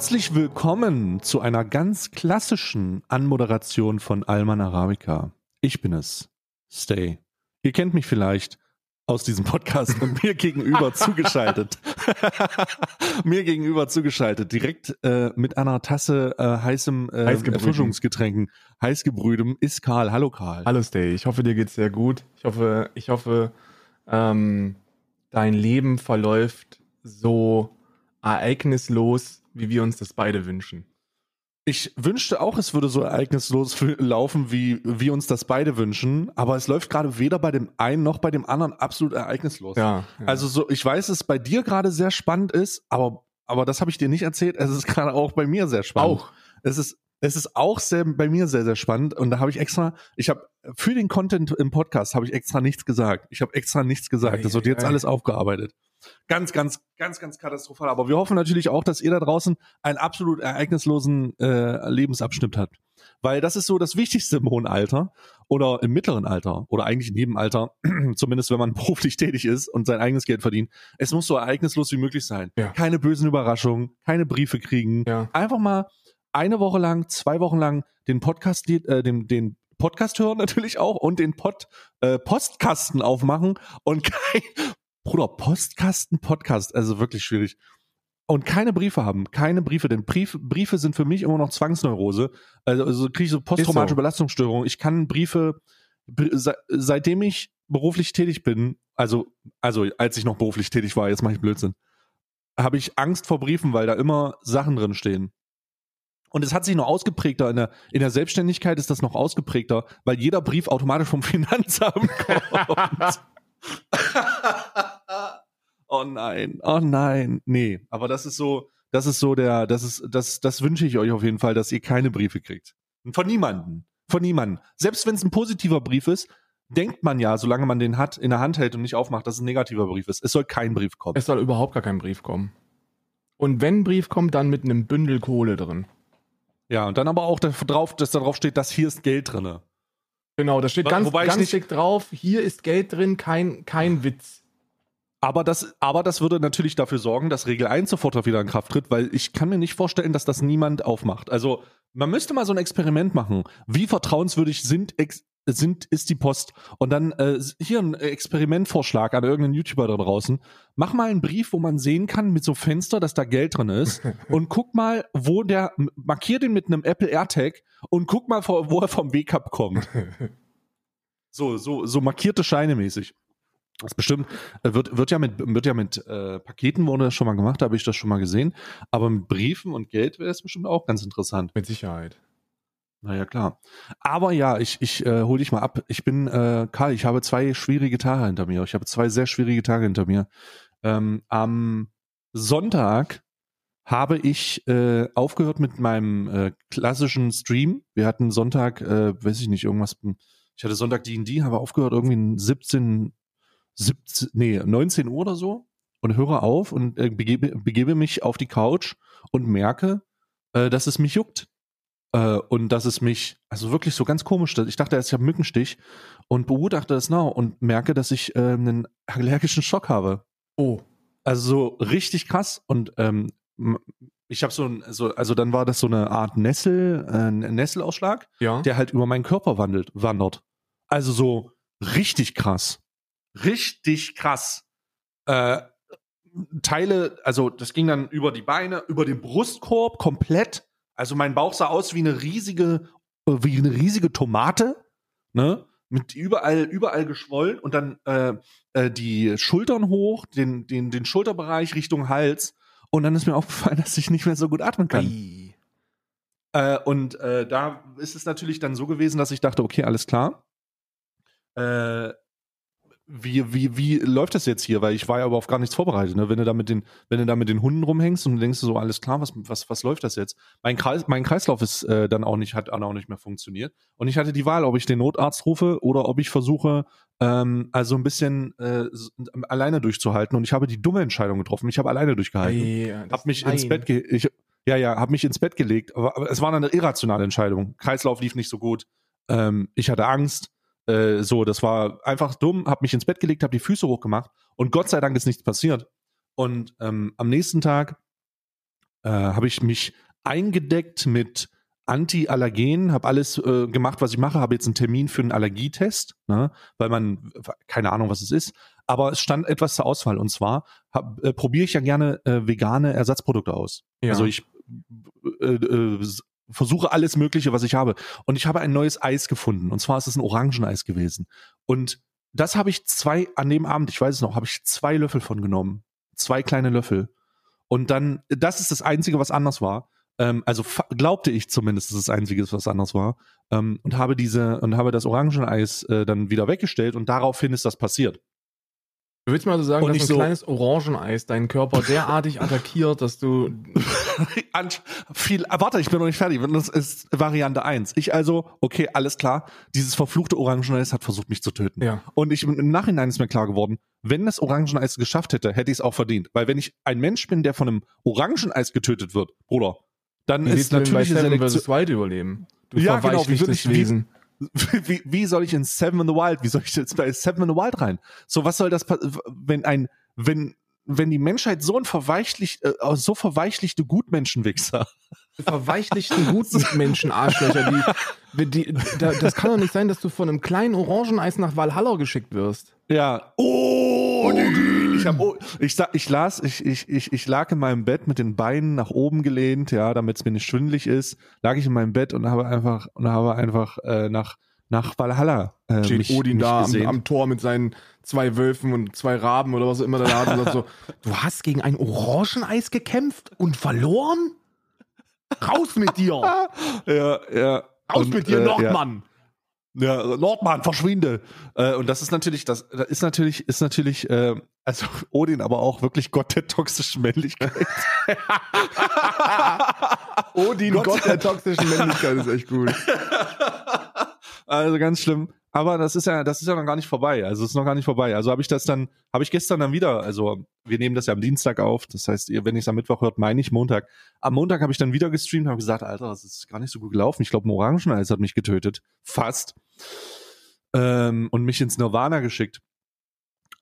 Herzlich willkommen zu einer ganz klassischen Anmoderation von Alman Arabica. Ich bin es, Stay. Ihr kennt mich vielleicht aus diesem Podcast und mir gegenüber zugeschaltet. mir gegenüber zugeschaltet, direkt äh, mit einer Tasse äh, heißem äh, Erfrischungsgetränken, heißgebrühdem, ist Karl. Hallo Karl. Hallo Stay, ich hoffe, dir geht's sehr gut. Ich hoffe, ich hoffe, ähm, dein Leben verläuft so ereignislos, wie wir uns das beide wünschen. Ich wünschte auch, es würde so ereignislos laufen, wie wir uns das beide wünschen, aber es läuft gerade weder bei dem einen noch bei dem anderen absolut ereignislos. Ja, ja. Also so, ich weiß, dass es bei dir gerade sehr spannend ist, aber, aber das habe ich dir nicht erzählt. Es ist gerade auch bei mir sehr spannend. Auch. Es ist, es ist auch sehr, bei mir sehr, sehr spannend und da habe ich extra, ich habe für den Content im Podcast habe ich extra nichts gesagt. Ich habe extra nichts gesagt. Das wird jetzt alles aufgearbeitet. Ganz, ganz, ganz, ganz katastrophal. Aber wir hoffen natürlich auch, dass ihr da draußen einen absolut ereignislosen äh, Lebensabschnitt habt. Weil das ist so das Wichtigste im hohen Alter oder im mittleren Alter oder eigentlich in jedem Alter, zumindest wenn man beruflich tätig ist und sein eigenes Geld verdient. Es muss so ereignislos wie möglich sein. Ja. Keine bösen Überraschungen, keine Briefe kriegen. Ja. Einfach mal eine Woche lang, zwei Wochen lang den Podcast, äh, den, den Podcast hören natürlich auch und den Pod, äh, Postkasten aufmachen und kein, Bruder, Postkasten, Podcast, also wirklich schwierig. Und keine Briefe haben, keine Briefe, denn Brief, Briefe sind für mich immer noch Zwangsneurose. Also, also kriege ich so posttraumatische so. Belastungsstörung. Ich kann Briefe, se, seitdem ich beruflich tätig bin, also, also als ich noch beruflich tätig war, jetzt mache ich Blödsinn, habe ich Angst vor Briefen, weil da immer Sachen drin stehen. Und es hat sich noch ausgeprägter, in der, in der Selbstständigkeit ist das noch ausgeprägter, weil jeder Brief automatisch vom Finanzamt kommt. oh nein, oh nein, nee. Aber das ist so, das ist so der, das ist, das, das wünsche ich euch auf jeden Fall, dass ihr keine Briefe kriegt. Von niemanden. Von niemanden. Selbst wenn es ein positiver Brief ist, denkt man ja, solange man den hat, in der Hand hält und nicht aufmacht, dass es ein negativer Brief ist. Es soll kein Brief kommen. Es soll überhaupt gar kein Brief kommen. Und wenn ein Brief kommt, dann mit einem Bündel Kohle drin. Ja, und dann aber auch drauf, dass da drauf steht, dass hier ist Geld drinne. Genau, da steht ganz, wobei ganz dick drauf, hier ist Geld drin, kein, kein Witz. Aber das, aber das würde natürlich dafür sorgen, dass Regel 1 sofort wieder in Kraft tritt, weil ich kann mir nicht vorstellen, dass das niemand aufmacht. Also man müsste mal so ein Experiment machen. Wie vertrauenswürdig sind, sind ist die Post? Und dann äh, hier ein Experimentvorschlag an irgendeinen YouTuber da draußen. Mach mal einen Brief, wo man sehen kann mit so Fenster, dass da Geld drin ist. und guck mal, wo der, markier den mit einem Apple AirTag und guck mal, wo er vom Weg kommt. So, so, so markierte Scheine mäßig. Das bestimmt äh, wird, wird ja mit, wird ja mit äh, Paketen wurde das schon mal gemacht, da habe ich das schon mal gesehen. Aber mit Briefen und Geld wäre es bestimmt auch ganz interessant. Mit Sicherheit. Naja, klar. Aber ja, ich, ich äh, hol dich mal ab. Ich bin, äh, Karl, ich habe zwei schwierige Tage hinter mir. Ich habe zwei sehr schwierige Tage hinter mir. Ähm, am Sonntag habe ich äh, aufgehört mit meinem äh, klassischen Stream. Wir hatten Sonntag, äh, weiß ich nicht, irgendwas. Ich hatte Sonntag D&D, habe aufgehört irgendwie in 17, 17, nee, 19 Uhr oder so und höre auf und äh, begebe, begebe mich auf die Couch und merke, äh, dass es mich juckt. Äh, und dass es mich, also wirklich so ganz komisch, ich dachte, ich habe Mückenstich und begutachte es now und merke, dass ich äh, einen allergischen Schock habe. Oh. Also so richtig krass und ähm, ich habe so ein, so, also dann war das so eine Art Nessel, äh, Nesselausschlag, Ja. der halt über meinen Körper wandelt, wandert. Also so richtig krass. Richtig krass. Äh, Teile, also das ging dann über die Beine, über den Brustkorb komplett. Also mein Bauch sah aus wie eine riesige, äh, wie eine riesige Tomate, ne? Mit überall, überall geschwollen und dann äh, äh, die Schultern hoch, den, den, den Schulterbereich Richtung Hals. Und dann ist mir aufgefallen, dass ich nicht mehr so gut atmen kann. Ei. Äh, und äh, da ist es natürlich dann so gewesen, dass ich dachte, okay, alles klar. Äh, wie, wie, wie läuft das jetzt hier? Weil ich war ja aber auf gar nichts vorbereitet. Ne? Wenn du da mit den, wenn du da mit den Hunden rumhängst und du denkst so, alles klar, was, was, was läuft das jetzt? Mein, Kreis, mein Kreislauf ist äh, dann auch nicht, hat dann auch nicht mehr funktioniert. Und ich hatte die Wahl, ob ich den Notarzt rufe oder ob ich versuche, ähm, also ein bisschen äh, alleine durchzuhalten. Und ich habe die dumme Entscheidung getroffen. Ich habe alleine durchgehalten das- hab mich ins. Bett ge ich, ja ja hab mich ins Bett gelegt aber, aber es war eine irrationale Entscheidung Kreislauf lief nicht so gut ähm, ich hatte Angst äh, so das war einfach dumm hab mich ins Bett gelegt hab die Füße hochgemacht und Gott sei Dank ist nichts passiert und ähm, am nächsten Tag äh, habe ich mich eingedeckt mit Anti-Allergen, habe alles äh, gemacht, was ich mache, habe jetzt einen Termin für einen Allergietest, ne, weil man keine Ahnung, was es ist, aber es stand etwas zur Auswahl und zwar äh, probiere ich ja gerne äh, vegane Ersatzprodukte aus. Ja. Also ich äh, äh, versuche alles Mögliche, was ich habe. Und ich habe ein neues Eis gefunden. Und zwar ist es ein Orangeneis gewesen. Und das habe ich zwei, an dem Abend, ich weiß es noch, habe ich zwei Löffel von genommen. Zwei kleine Löffel. Und dann, das ist das Einzige, was anders war. Ähm, also glaubte ich zumindest, dass das Einzige ist, was anders war. Ähm, und habe diese, und habe das Orangeneis äh, dann wieder weggestellt und daraufhin ist das passiert. Du willst mal so sagen, Und dass ein so- kleines Orangeneis deinen Körper derartig attackiert, dass du. Viel, warte, ich bin noch nicht fertig. Das ist Variante 1. Ich also, okay, alles klar. Dieses verfluchte Orangeneis hat versucht, mich zu töten. Ja. Und ich, im Nachhinein ist mir klar geworden, wenn das Orangeneis geschafft hätte, hätte ich es auch verdient. Weil wenn ich ein Mensch bin, der von einem Orangeneis getötet wird, Bruder, dann Wie ist natürliche Seven vs. Wild überleben? Du Ja, genau, wie will ich- wie- Wesen. Wie, wie soll ich in Seven in the Wild, wie soll ich jetzt bei Seven in the Wild rein? So, was soll das, wenn ein, wenn, wenn die Menschheit so ein verweichlicht, äh, so verweichlichte Gutmenschenwichser verweichlichten guten Menschen Arschlöcher, die, die, da, das kann doch nicht sein, dass du von einem kleinen Orangeneis nach Valhalla geschickt wirst. Ja. Oh, ich hab, oh, ich, ich las, ich, ich, ich, ich lag in meinem Bett mit den Beinen nach oben gelehnt, ja, damit es mir nicht schwindelig ist, lag ich in meinem Bett und habe einfach, und habe einfach äh, nach, nach Valhalla äh, Steht mich, Odin mich da am, am Tor mit seinen zwei Wölfen und zwei Raben oder was auch immer da hat und sagt so, du hast gegen ein Orangeneis gekämpft und verloren? Raus mit dir! ja, ja. Raus Und, mit dir, äh, Nordmann! Ja, ja Nordmann, verschwinde. Äh, und das ist natürlich, das, das ist natürlich, ist natürlich, äh, also Odin, aber auch wirklich Gott der toxischen Männlichkeit. Odin, Gott- Gott, der toxischen Männlichkeit ist echt gut. Also ganz schlimm. Aber das ist ja, das ist ja noch gar nicht vorbei. Also es ist noch gar nicht vorbei. Also habe ich das dann, habe ich gestern dann wieder, also wir nehmen das ja am Dienstag auf. Das heißt, ihr, wenn ich es am Mittwoch hört, meine ich Montag. Am Montag habe ich dann wieder gestreamt, habe gesagt, Alter, das ist gar nicht so gut gelaufen. Ich glaube, ein Orangeneis hat mich getötet. Fast. Ähm, und mich ins Nirvana geschickt.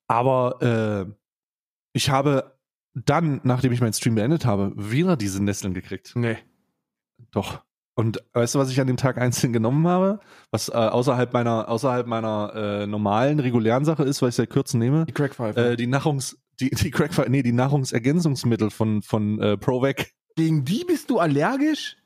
Aber äh, ich habe dann, nachdem ich meinen Stream beendet habe, wieder diese Nesseln gekriegt. Nee. Doch. Und weißt du, was ich an dem Tag einzeln genommen habe? Was äh, außerhalb meiner, außerhalb meiner äh, normalen, regulären Sache ist, weil ich ja kürzen nehme? Die Crackpfeife. Äh, die Nahrungs, die, die Crack, nee, die Nahrungsergänzungsmittel von, von äh, ProVec. Gegen die bist du allergisch?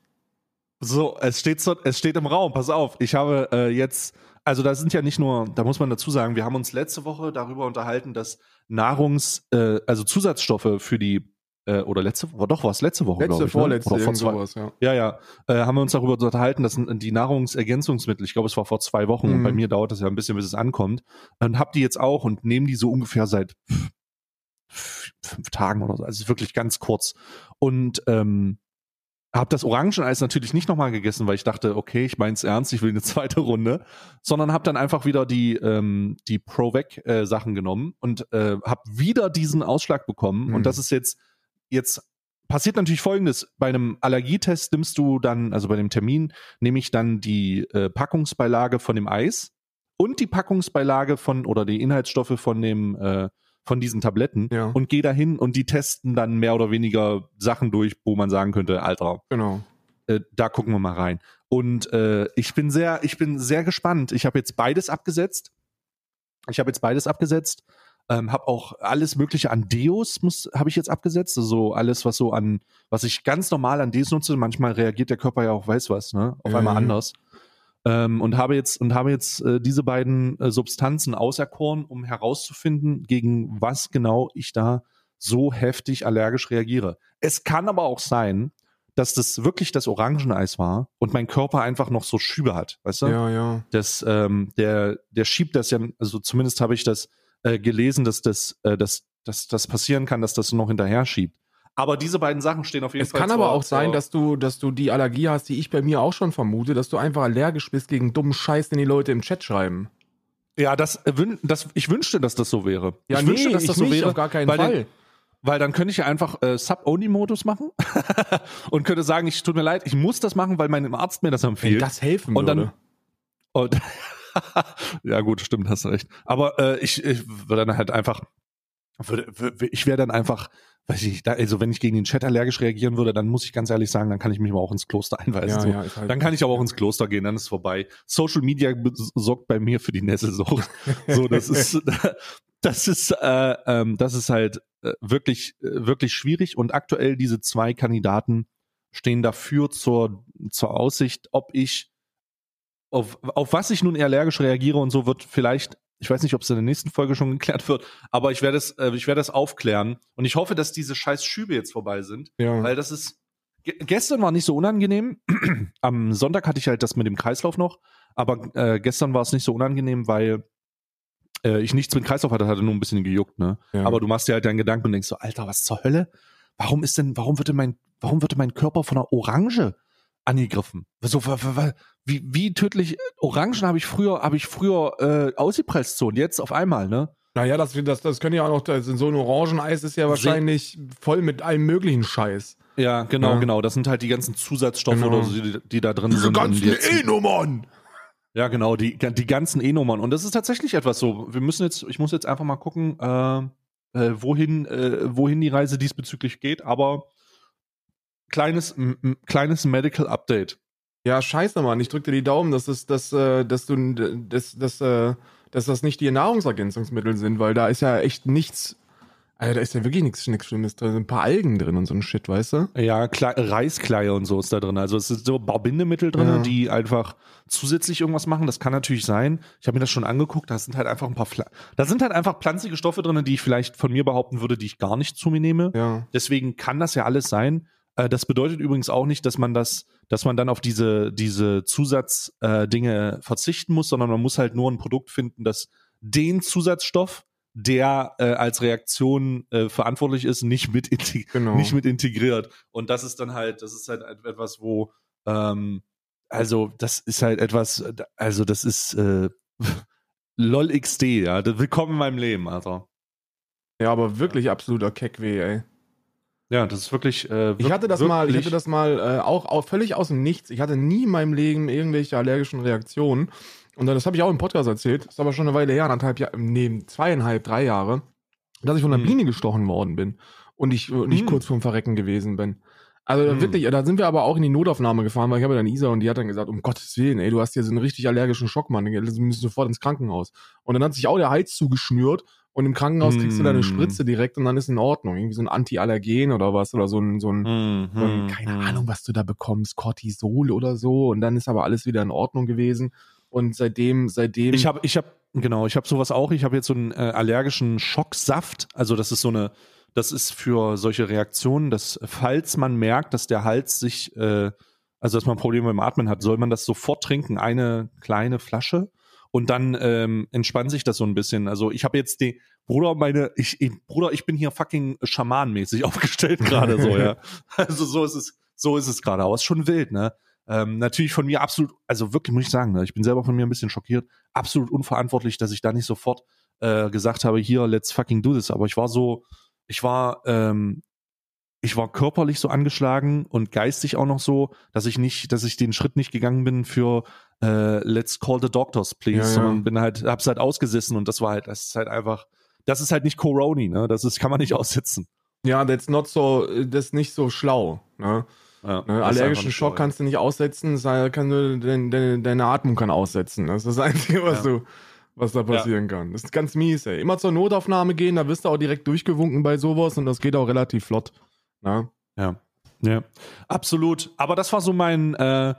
So, es steht so, es steht im Raum, pass auf. Ich habe äh, jetzt, also da sind ja nicht nur, da muss man dazu sagen, wir haben uns letzte Woche darüber unterhalten, dass Nahrungs, äh, also Zusatzstoffe für die, äh, oder letzte Woche, doch war es letzte Woche, Letzte, glaube ich. ne? vorletzte, Oder vor zwei, sowas, ja. Ja, ja. Äh, haben wir uns darüber unterhalten, dass die Nahrungsergänzungsmittel, ich glaube, es war vor zwei Wochen und Mhm. bei mir dauert das ja ein bisschen, bis es ankommt. Und hab die jetzt auch und nehme die so ungefähr seit fünf Tagen oder so. Also es ist wirklich ganz kurz. Und ähm, habe das Orangeneis natürlich nicht nochmal gegessen, weil ich dachte, okay, ich mein's ernst, ich will eine zweite Runde, sondern habe dann einfach wieder die ähm, die Provec äh, Sachen genommen und äh, habe wieder diesen Ausschlag bekommen Mhm. und das ist jetzt jetzt passiert natürlich folgendes, bei einem Allergietest nimmst du dann, also bei dem Termin nehme ich dann die äh, Packungsbeilage von dem Eis und die Packungsbeilage von oder die Inhaltsstoffe von dem äh, von diesen Tabletten Ja. und gehe dahin und die testen dann mehr oder weniger Sachen durch, wo man sagen könnte, Alter, Genau. äh, da gucken wir mal rein. Und äh, ich bin sehr, ich bin sehr gespannt. Ich habe jetzt beides abgesetzt. Ich habe jetzt beides abgesetzt. Ähm, habe auch alles Mögliche an Deos habe ich jetzt abgesetzt. Also alles, was so an, was ich ganz normal an Deos nutze. Manchmal reagiert der Körper ja auch, weiß was, ne, auf Ja, einmal anders. Ähm, und habe jetzt und habe jetzt äh, diese beiden äh, Substanzen auserkoren, um herauszufinden, gegen was genau ich da so heftig allergisch reagiere. Es kann aber auch sein, dass das wirklich das Orangeneis war und mein Körper einfach noch so Schübe hat, weißt du? Ja, ja. Das, ähm, der, der schiebt das ja, also zumindest habe ich das äh, gelesen, dass das, äh, dass, dass das passieren kann, dass das noch hinterher schiebt. Aber diese beiden Sachen stehen auf jeden Es Fall. kann aber auch sein, dass du, dass du die Allergie hast, die ich bei mir auch schon vermute, dass du einfach allergisch bist gegen dummen Scheiß, den die Leute im Chat schreiben. ja, das, äh, das, ich wünschte, dass das so wäre. Ja, ich nee, wünschte, dass das so nicht, wäre, auf gar keinen weil Fall. Dann, weil dann könnte ich ja einfach äh, Sub-Only-Modus machen und könnte sagen, ich tut mir leid, ich muss das machen, weil mein Arzt mir das Wenn empfiehlt. das helfen Und dann- würde. Und ja, gut, stimmt, hast recht. Aber äh, ich, ich würde dann halt einfach, würde, würde, ich wäre dann einfach weiß ich, da, also wenn ich gegen den Chat allergisch reagieren würde, dann muss ich ganz ehrlich sagen, dann kann ich mich aber auch ins Kloster einweisen. Ja, so. ja, halt- dann kann ich aber auch ins Kloster gehen, dann ist vorbei. Social Media sorgt bei mir für die Nesselsucht. So, das ist, das ist, äh, ähm, das ist halt äh, wirklich, äh, wirklich schwierig. Und aktuell diese zwei Kandidaten stehen dafür zur, zur Aussicht, ob ich auf, auf was ich nun allergisch reagiere und so wird vielleicht, ich weiß nicht, ob es in der nächsten Folge schon geklärt wird, aber ich werde es, äh, ich werde es aufklären und ich hoffe, dass diese scheiß Schübe jetzt vorbei sind, ja. weil das ist, ge gestern war nicht so unangenehm, am Sonntag hatte ich halt das mit dem Kreislauf noch, aber äh, gestern war es nicht so unangenehm, weil äh, ich nichts mit Kreislauf hatte, hatte nur ein bisschen gejuckt, ne? ja. Aber du machst dir halt deinen Gedanken und denkst so, Alter, was zur Hölle? Warum ist denn, warum wird denn mein, warum wird denn mein Körper von einer Orange angegriffen? So, wie, wie tödlich, Orangen habe ich früher, habe ich früher äh, ausgepresst so und jetzt auf einmal, ne? Naja, das, das, das können ja auch noch, das, so ein Orangeneis ist ja wahrscheinlich voll mit allem möglichen Scheiß. Ja, genau, Ja. genau. Das sind halt die ganzen Zusatzstoffe Genau. oder so, die, die da drin sind. und die jetzt- E-Nummern! Ja, genau, die, die ganzen E-Nummern. Und das ist tatsächlich etwas so. Wir müssen jetzt, ich muss jetzt einfach mal gucken, äh, äh, wohin, äh, wohin die Reise diesbezüglich geht, aber kleines, kleines Medical Update. Ja, scheiße, Mann. Ich drück dir die Daumen, dass, das, dass, äh, dass, du, dass, dass, äh, dass das nicht die Nahrungsergänzungsmittel sind, weil da ist ja echt nichts. Also da ist ja wirklich nichts, nichts Schlimmes drin. Ein paar Algen drin und so ein Shit, weißt du? Ja, Kle Reiskleie und so ist da drin. Also es sind so ein paar Bindemittel drin, Ja. die einfach zusätzlich irgendwas machen. Das kann natürlich sein. Ich habe mir das schon angeguckt. Da sind halt einfach ein paar, Pfla da sind halt einfach pflanzliche Stoffe drin, die ich vielleicht von mir behaupten würde, die ich gar nicht zu mir nehme. Ja. Deswegen kann das ja alles sein. Äh, das bedeutet übrigens auch nicht, dass man das, dass man dann auf diese, diese Zusatzdinge äh, verzichten muss, sondern man muss halt nur ein Produkt finden, das den Zusatzstoff, der äh, als Reaktion äh, verantwortlich ist, nicht mit, Genau. nicht mit integriert. Und das ist dann halt, das ist halt etwas, wo, ähm, also das ist halt etwas, also das ist äh, LOL XD, ja. Willkommen in meinem Leben, Alter. Ja, aber wirklich absoluter Keckweh, ey. Ja, das ist wirklich. Äh, Ich wir- hatte das mal, ich hatte das mal äh, auch, auch völlig aus dem Nichts. Ich hatte nie in meinem Leben irgendwelche allergischen Reaktionen. Und dann, das habe ich auch im Podcast erzählt, ist aber schon eine Weile her, anderthalb Jahre, nee, zweieinhalb, drei Jahre, dass ich von einer Hm. Biene gestochen worden bin und ich, und ich Hm. kurz vorm Verrecken gewesen bin. Also Hm. wirklich, da sind wir aber auch in die Notaufnahme gefahren, weil ich habe dann Isa und die hat dann gesagt, um Gottes Willen, ey, du hast hier so einen richtig allergischen Schock, Mann, du müsst sofort ins Krankenhaus. Und dann hat sich auch der Hals zugeschnürt und im Krankenhaus kriegst du deine Hm. Spritze direkt und dann ist in Ordnung. Irgendwie so ein Antiallergen oder was oder so ein, so ein, Hm, so ein hm, keine hm. Ahnung, was du da bekommst, Cortisol oder so und dann ist aber alles wieder in Ordnung gewesen und seitdem, seitdem, Ich habe, ich habe, genau, ich habe sowas auch. Ich habe jetzt so einen äh, allergischen Schocksaft. Also das ist so eine, das ist für solche Reaktionen, dass falls man merkt, dass der Hals sich, äh, also dass man Probleme beim Atmen hat, soll man das sofort trinken, eine kleine Flasche. Und dann ähm, entspannt sich das so ein bisschen. Also ich habe jetzt die, Bruder, meine, ich, ich, Bruder, ich bin hier fucking schamanmäßig aufgestellt gerade so, ja. Also so ist es, so ist es gerade. Aber es ist schon wild, ne? Ähm, natürlich von mir absolut, also wirklich muss ich sagen, ne, ich bin selber von mir ein bisschen schockiert, absolut unverantwortlich, dass ich da nicht sofort äh, gesagt habe, hier, let's fucking do this. Aber ich war so, ich war, ähm, ich war körperlich so angeschlagen und geistig auch noch so, dass ich nicht, dass ich den Schritt nicht gegangen bin für äh, let's call the doctors, please, Ja, ja. sondern bin halt, hab's halt ausgesessen und das war halt, das ist halt einfach, das ist halt nicht Corona, ne? Das ist, kann man nicht aussitzen. ja, that's not so, das ist nicht so schlau, ne? Ja, Ne, allergischen Schock kannst du nicht aussetzen, kann nur deine, deine, deine Atmung kann aussetzen. Das ist das Einzige, was Ja. du, was da passieren kann. Das ist ganz mies, ey. Immer zur Notaufnahme gehen, da wirst du auch direkt durchgewunken bei sowas und das geht auch relativ flott. Ne? Ja, ja, absolut. Aber das war so mein, äh,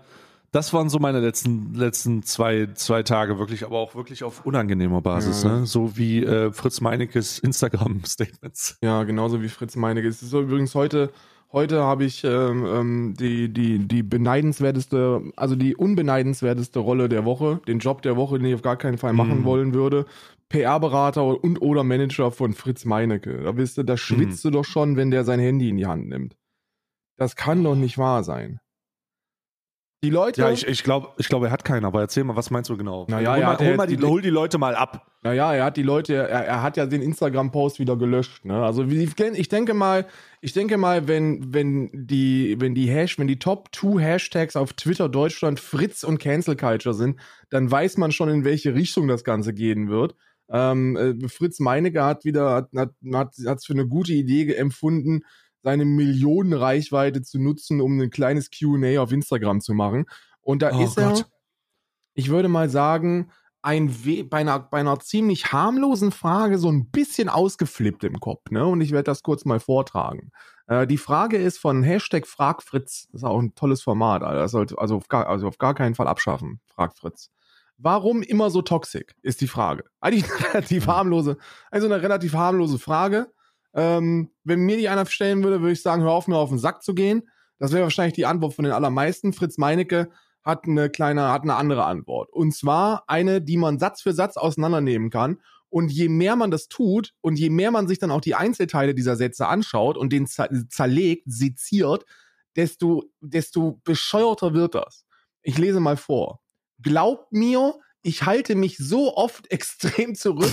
das waren so meine letzten, letzten zwei, zwei Tage wirklich, aber auch wirklich auf unangenehmer Basis, Ja. ne? So wie äh, Fritz Meinekes Instagram-Statements. Ja, genauso wie Fritz Meinecke. Es ist so übrigens heute, heute habe ich ähm, ähm, die, die, die beneidenswerteste, also die unbeneidenswerteste Rolle der Woche, den Job der Woche, den ich auf gar keinen Fall machen Mhm. wollen würde. PR-Berater und oder Manager von Fritz Meinecke. Da bist du, da schwitzt du doch schon, wenn der sein Handy in die Hand nimmt. Das kann doch nicht wahr sein. Die Leute, Ja, ich, ich glaube, ich glaub, er hat keinen, aber erzähl mal, was meinst du genau? Naja, hol, mal, hol, mal die, hol die Leute mal ab. Naja, er hat die Leute, er, er hat ja den Instagram-Post wieder gelöscht. Ne? Also ich denke mal, ich denke mal, wenn, wenn die, wenn die Hash, wenn die Top 2 Hashtags auf Twitter Deutschland Fritz und Cancel Culture sind, dann weiß man schon, in welche Richtung das Ganze gehen wird. Ähm, äh, Fritz Meinecke hat wieder, hat es hat, hat's für eine gute Idee empfunden, seine Millionenreichweite zu nutzen, um ein kleines QA auf Instagram zu machen. Und da Oh ist er, Gott. ich würde mal sagen, ein We bei, einer, bei einer ziemlich harmlosen Frage so ein bisschen ausgeflippt im Kopf. Ne? Und ich werde das kurz mal vortragen. Äh, die Frage ist von Hashtag FragFritz. Das ist auch ein tolles Format. Alter. Das sollte also auf, gar, also auf gar keinen Fall abschaffen. Frag Fritz. Warum immer so toxisch, ist die Frage. Eigentlich eine relativ harmlose, also eine relativ harmlose Frage. Ähm, wenn mir die einer stellen würde, würde ich sagen, hör auf, mir auf den Sack zu gehen. Das wäre wahrscheinlich die Antwort von den allermeisten. Fritz Meinecke hat eine kleine, hat eine andere Antwort. Und zwar eine, die man Satz für Satz auseinandernehmen kann. Und je mehr man das tut und je mehr man sich dann auch die Einzelteile dieser Sätze anschaut und den zer zerlegt, seziert, desto, desto bescheuerter wird das. Ich lese mal vor. Glaubt mir, ich halte mich so oft extrem zurück.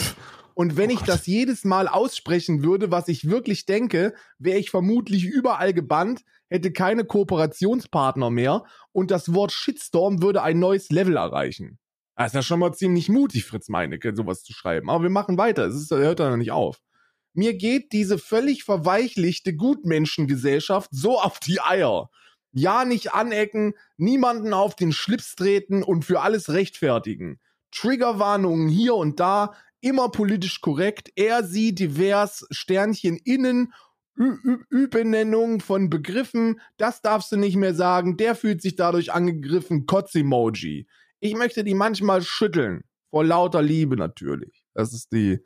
Und wenn Oh ich das jedes Mal aussprechen würde, was ich wirklich denke, wäre ich vermutlich überall gebannt, hätte keine Kooperationspartner mehr und das Wort Shitstorm würde ein neues Level erreichen. Das ist ja schon mal ziemlich mutig, Fritz Meinecke, sowas zu schreiben. Aber wir machen weiter. Es ist, hört da noch nicht auf. Mir geht diese völlig verweichlichte Gutmenschengesellschaft so auf die Eier. Ja, nicht anecken, niemanden auf den Schlips treten und für alles rechtfertigen. Triggerwarnungen hier und da, immer politisch korrekt, er, sie, divers, Sternchen innen, Übenennung von Begriffen, das darfst du nicht mehr sagen, der fühlt sich dadurch angegriffen, Kotz-Emoji. Ich möchte die manchmal schütteln, vor lauter Liebe natürlich. Das ist die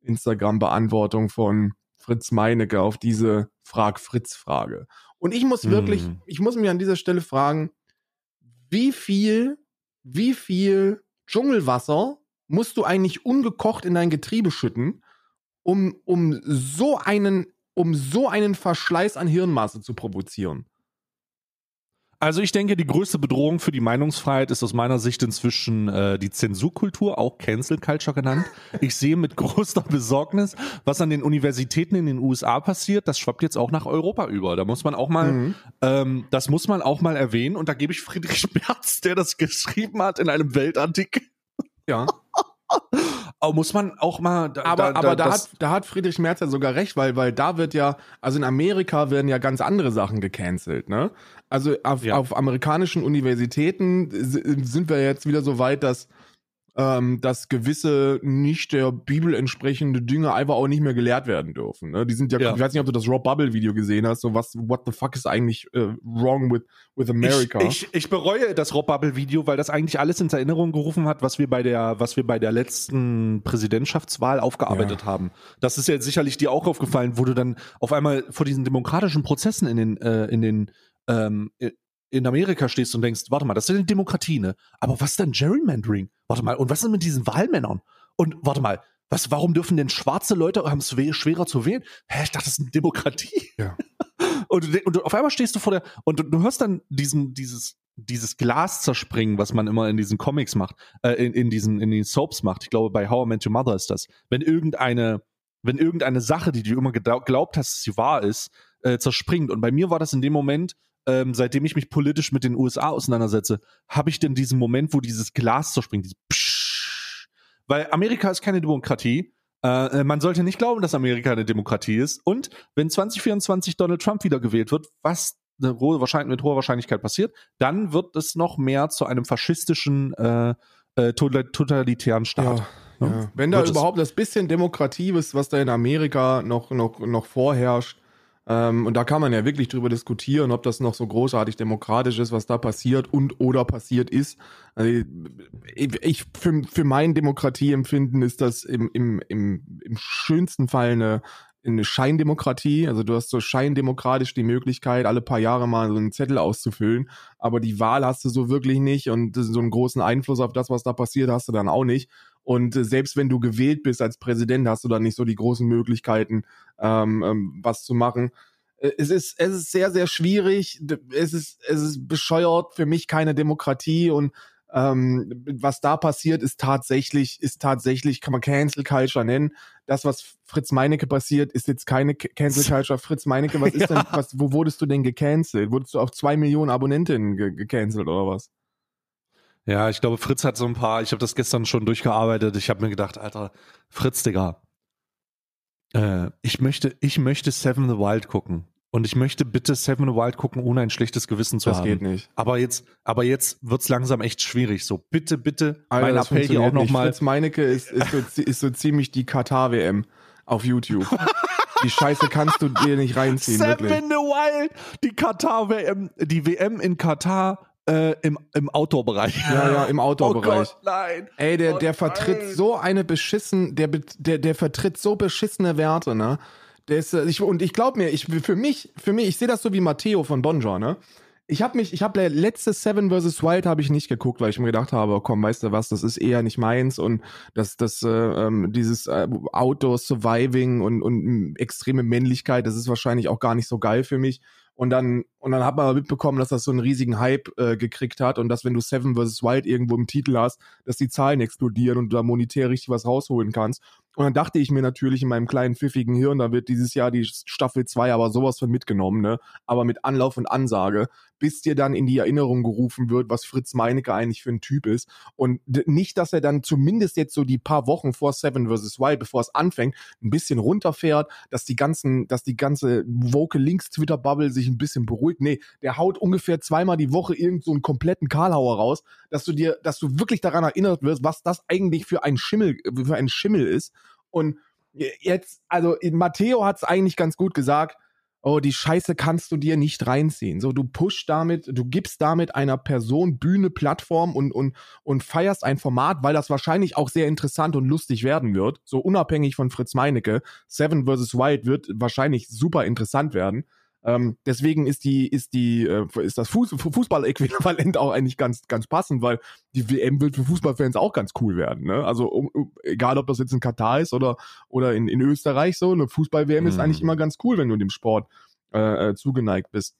Instagram-Beantwortung von Fritz Meinecke auf diese Frag-Fritz-Frage. Und ich muss wirklich, Hm. ich muss mich an dieser Stelle fragen, wie viel, wie viel Dschungelwasser musst du eigentlich ungekocht in dein Getriebe schütten, um, um so einen, um so einen Verschleiß an Hirnmasse zu provozieren? Also ich denke, die größte Bedrohung für die Meinungsfreiheit ist aus meiner Sicht inzwischen äh, die Zensurkultur, auch Cancel Culture genannt. Ich sehe mit großer Besorgnis, was an den Universitäten in den USA passiert. Das schwappt jetzt auch nach Europa über. Da muss man auch mal, Mhm. ähm, das muss man auch mal erwähnen. Und da gebe ich Friedrich Merz, der das geschrieben hat in einem Weltartikel. Ja. Muss man auch mal. Da, Aber, aber da, hat, da hat Friedrich Merz ja sogar recht, weil, weil da wird ja, also in Amerika werden ja ganz andere Sachen gecancelt, ne? Also auf, Ja. auf amerikanischen Universitäten sind wir jetzt wieder so weit, dass, ähm, dass gewisse nicht der Bibel entsprechende Dinge einfach auch nicht mehr gelehrt werden dürfen. Ne? Die sind ja, Ja. ich weiß nicht, ob du das Rob Bubble Video gesehen hast, so was, what the fuck is eigentlich äh, wrong with, with America? Ich, ich, ich bereue das Rob Bubble Video, weil das eigentlich alles ins Erinnerung gerufen hat, was wir bei der, was wir bei der letzten Präsidentschaftswahl aufgearbeitet Ja. haben. Das ist ja sicherlich dir auch aufgefallen, wo du dann auf einmal vor diesen demokratischen Prozessen in den, äh, in den, ähm, in Amerika stehst und denkst, warte mal, das ist eine Demokratie, ne? Aber was ist denn Gerrymandering? Warte mal, und was ist mit diesen Wahlmännern? Und warte mal, was, warum dürfen denn schwarze Leute haben es we- schwerer zu wählen? Hä, ich dachte, das ist eine Demokratie. Ja. Und, und auf einmal stehst du vor der, und du, du hörst dann diesen, dieses, dieses Glas zerspringen, was man immer in diesen Comics macht, äh, in, in diesen, in den Soaps macht. Ich glaube, bei How I Met Your Mother ist das. Wenn irgendeine, wenn irgendeine Sache, die du immer gedau- glaubt hast, dass sie wahr ist, äh, zerspringt. Und bei mir war das in dem Moment, ähm, seitdem ich mich politisch mit den USA auseinandersetze, habe ich denn diesen Moment, wo dieses Glas zerspringt, dieses Psch, weil Amerika ist keine Demokratie. Äh, äh, man sollte nicht glauben, dass Amerika eine Demokratie ist. Und wenn 2024 Donald Trump wieder gewählt wird, was eine hohe Wahrscheinlich mit hoher Wahrscheinlichkeit passiert, dann wird es noch mehr zu einem faschistischen, äh, äh, total- totalitären Staat. Ja, Ja. Wenn da Wird es. überhaupt das bisschen Demokratie ist, was da in Amerika noch, noch, noch vorherrscht, ähm, und da kann man ja wirklich drüber diskutieren, ob das noch so großartig demokratisch ist, was da passiert und oder passiert ist. Also ich, ich für, für mein Demokratieempfinden ist das im, im, im, im schönsten Fall eine, eine Scheindemokratie. Also du hast so scheindemokratisch die Möglichkeit, alle paar Jahre mal so einen Zettel auszufüllen, aber die Wahl hast du so wirklich nicht und so einen großen Einfluss auf das, was da passiert, hast du dann auch nicht. Und äh, selbst wenn du gewählt bist als Präsident, hast du dann nicht so die großen Möglichkeiten, ähm, ähm, was zu machen. Äh, Es ist, es ist sehr, sehr schwierig. Es ist, es ist bescheuert. Für mich keine Demokratie und ähm, was da passiert, ist tatsächlich, ist tatsächlich, kann man Cancel Culture nennen. Das, was Fritz Meinecke passiert, ist jetzt keine Ca- Cancel Culture. Fritz Meinecke, was ist Ja. denn, was, wo wurdest du denn gecancelt? Wurdest du auf zwei Millionen Abonnentinnen ge gecancelt oder was? Ja, ich glaube, Fritz hat so ein paar, ich habe das gestern schon durchgearbeitet. Ich habe mir gedacht, Alter, Fritz, Digga, äh, ich möchte, ich möchte Seven the Wild gucken. Und ich möchte bitte Seven the Wild gucken, ohne ein schlechtes Gewissen zu Das haben. geht nicht. Aber jetzt, aber jetzt wird's langsam echt schwierig. So, bitte, bitte, Alter, mein das Appell hier auch nochmal. Fritz Meinecke ist, ist, so, ist so ziemlich die Katar-WM auf YouTube. die Scheiße kannst du dir nicht reinziehen, Seven wirklich. the Wild, die Katar-WM, die WM in Katar äh, im, im Outdoor-Bereich. Ja, ja, im Oh Outdoor-Bereich. Gott, nein. Ey, der, Oh der vertritt nein. so eine beschissen, der, der, der vertritt so beschissene Werte, ne? Der ist, äh, ich, und ich glaube mir, ich, für mich, für mich, ich sehe das so wie Matteo von Bonjour, ne? Ich habe mich, ich habe letzte Seven vs. Wild habe ich nicht geguckt, weil ich mir gedacht habe, komm, weißt du was, das ist eher nicht meins und das, das, äh, ähm, dieses äh, Outdoor Surviving und, und extreme Männlichkeit, das ist wahrscheinlich auch gar nicht so geil für mich. Und dann, und dann hat man mitbekommen, dass das so einen riesigen Hype äh, gekriegt hat und dass wenn du Seven vs. Wild irgendwo im Titel hast, dass die Zahlen explodieren und du da monetär richtig was rausholen kannst. Und dann dachte ich mir natürlich in meinem kleinen pfiffigen Hirn, da wird dieses Jahr die Staffel 2 aber sowas von mitgenommen, ne? Aber mit Anlauf und Ansage, bis dir dann in die Erinnerung gerufen wird, was Fritz Meinecke eigentlich für ein Typ ist. Und nicht, dass er dann zumindest jetzt so die paar Wochen vor Seven vs. Wild, bevor es anfängt, ein bisschen runterfährt, dass die ganzen, dass die ganze Vocal Links Twitter Bubble sich ein bisschen beruhigt. Nee, der haut ungefähr zweimal die Woche irgend so einen kompletten Karlhauer raus, dass du dir, dass du wirklich daran erinnert wirst, was das eigentlich für ein Schimmel, für ein Schimmel ist. Und jetzt, also Matteo hat es eigentlich ganz gut gesagt. Oh, die Scheiße kannst du dir nicht reinziehen. So, du pushst damit, du gibst damit einer Person Bühne, Plattform und, und, und feierst ein Format, weil das wahrscheinlich auch sehr interessant und lustig werden wird. So unabhängig von Fritz Meinecke. Seven vs. Wild wird wahrscheinlich super interessant werden. Ähm, deswegen ist die, ist die, äh, ist das Fuß, Fußball-Äquivalent auch eigentlich ganz, ganz passend, weil die WM wird für Fußballfans auch ganz cool werden. Ne? Also um, um, egal, ob das jetzt in Katar ist oder oder in, in Österreich so, eine Fußball-WM ist Mhm. eigentlich immer ganz cool, wenn du dem Sport äh, äh, zugeneigt bist.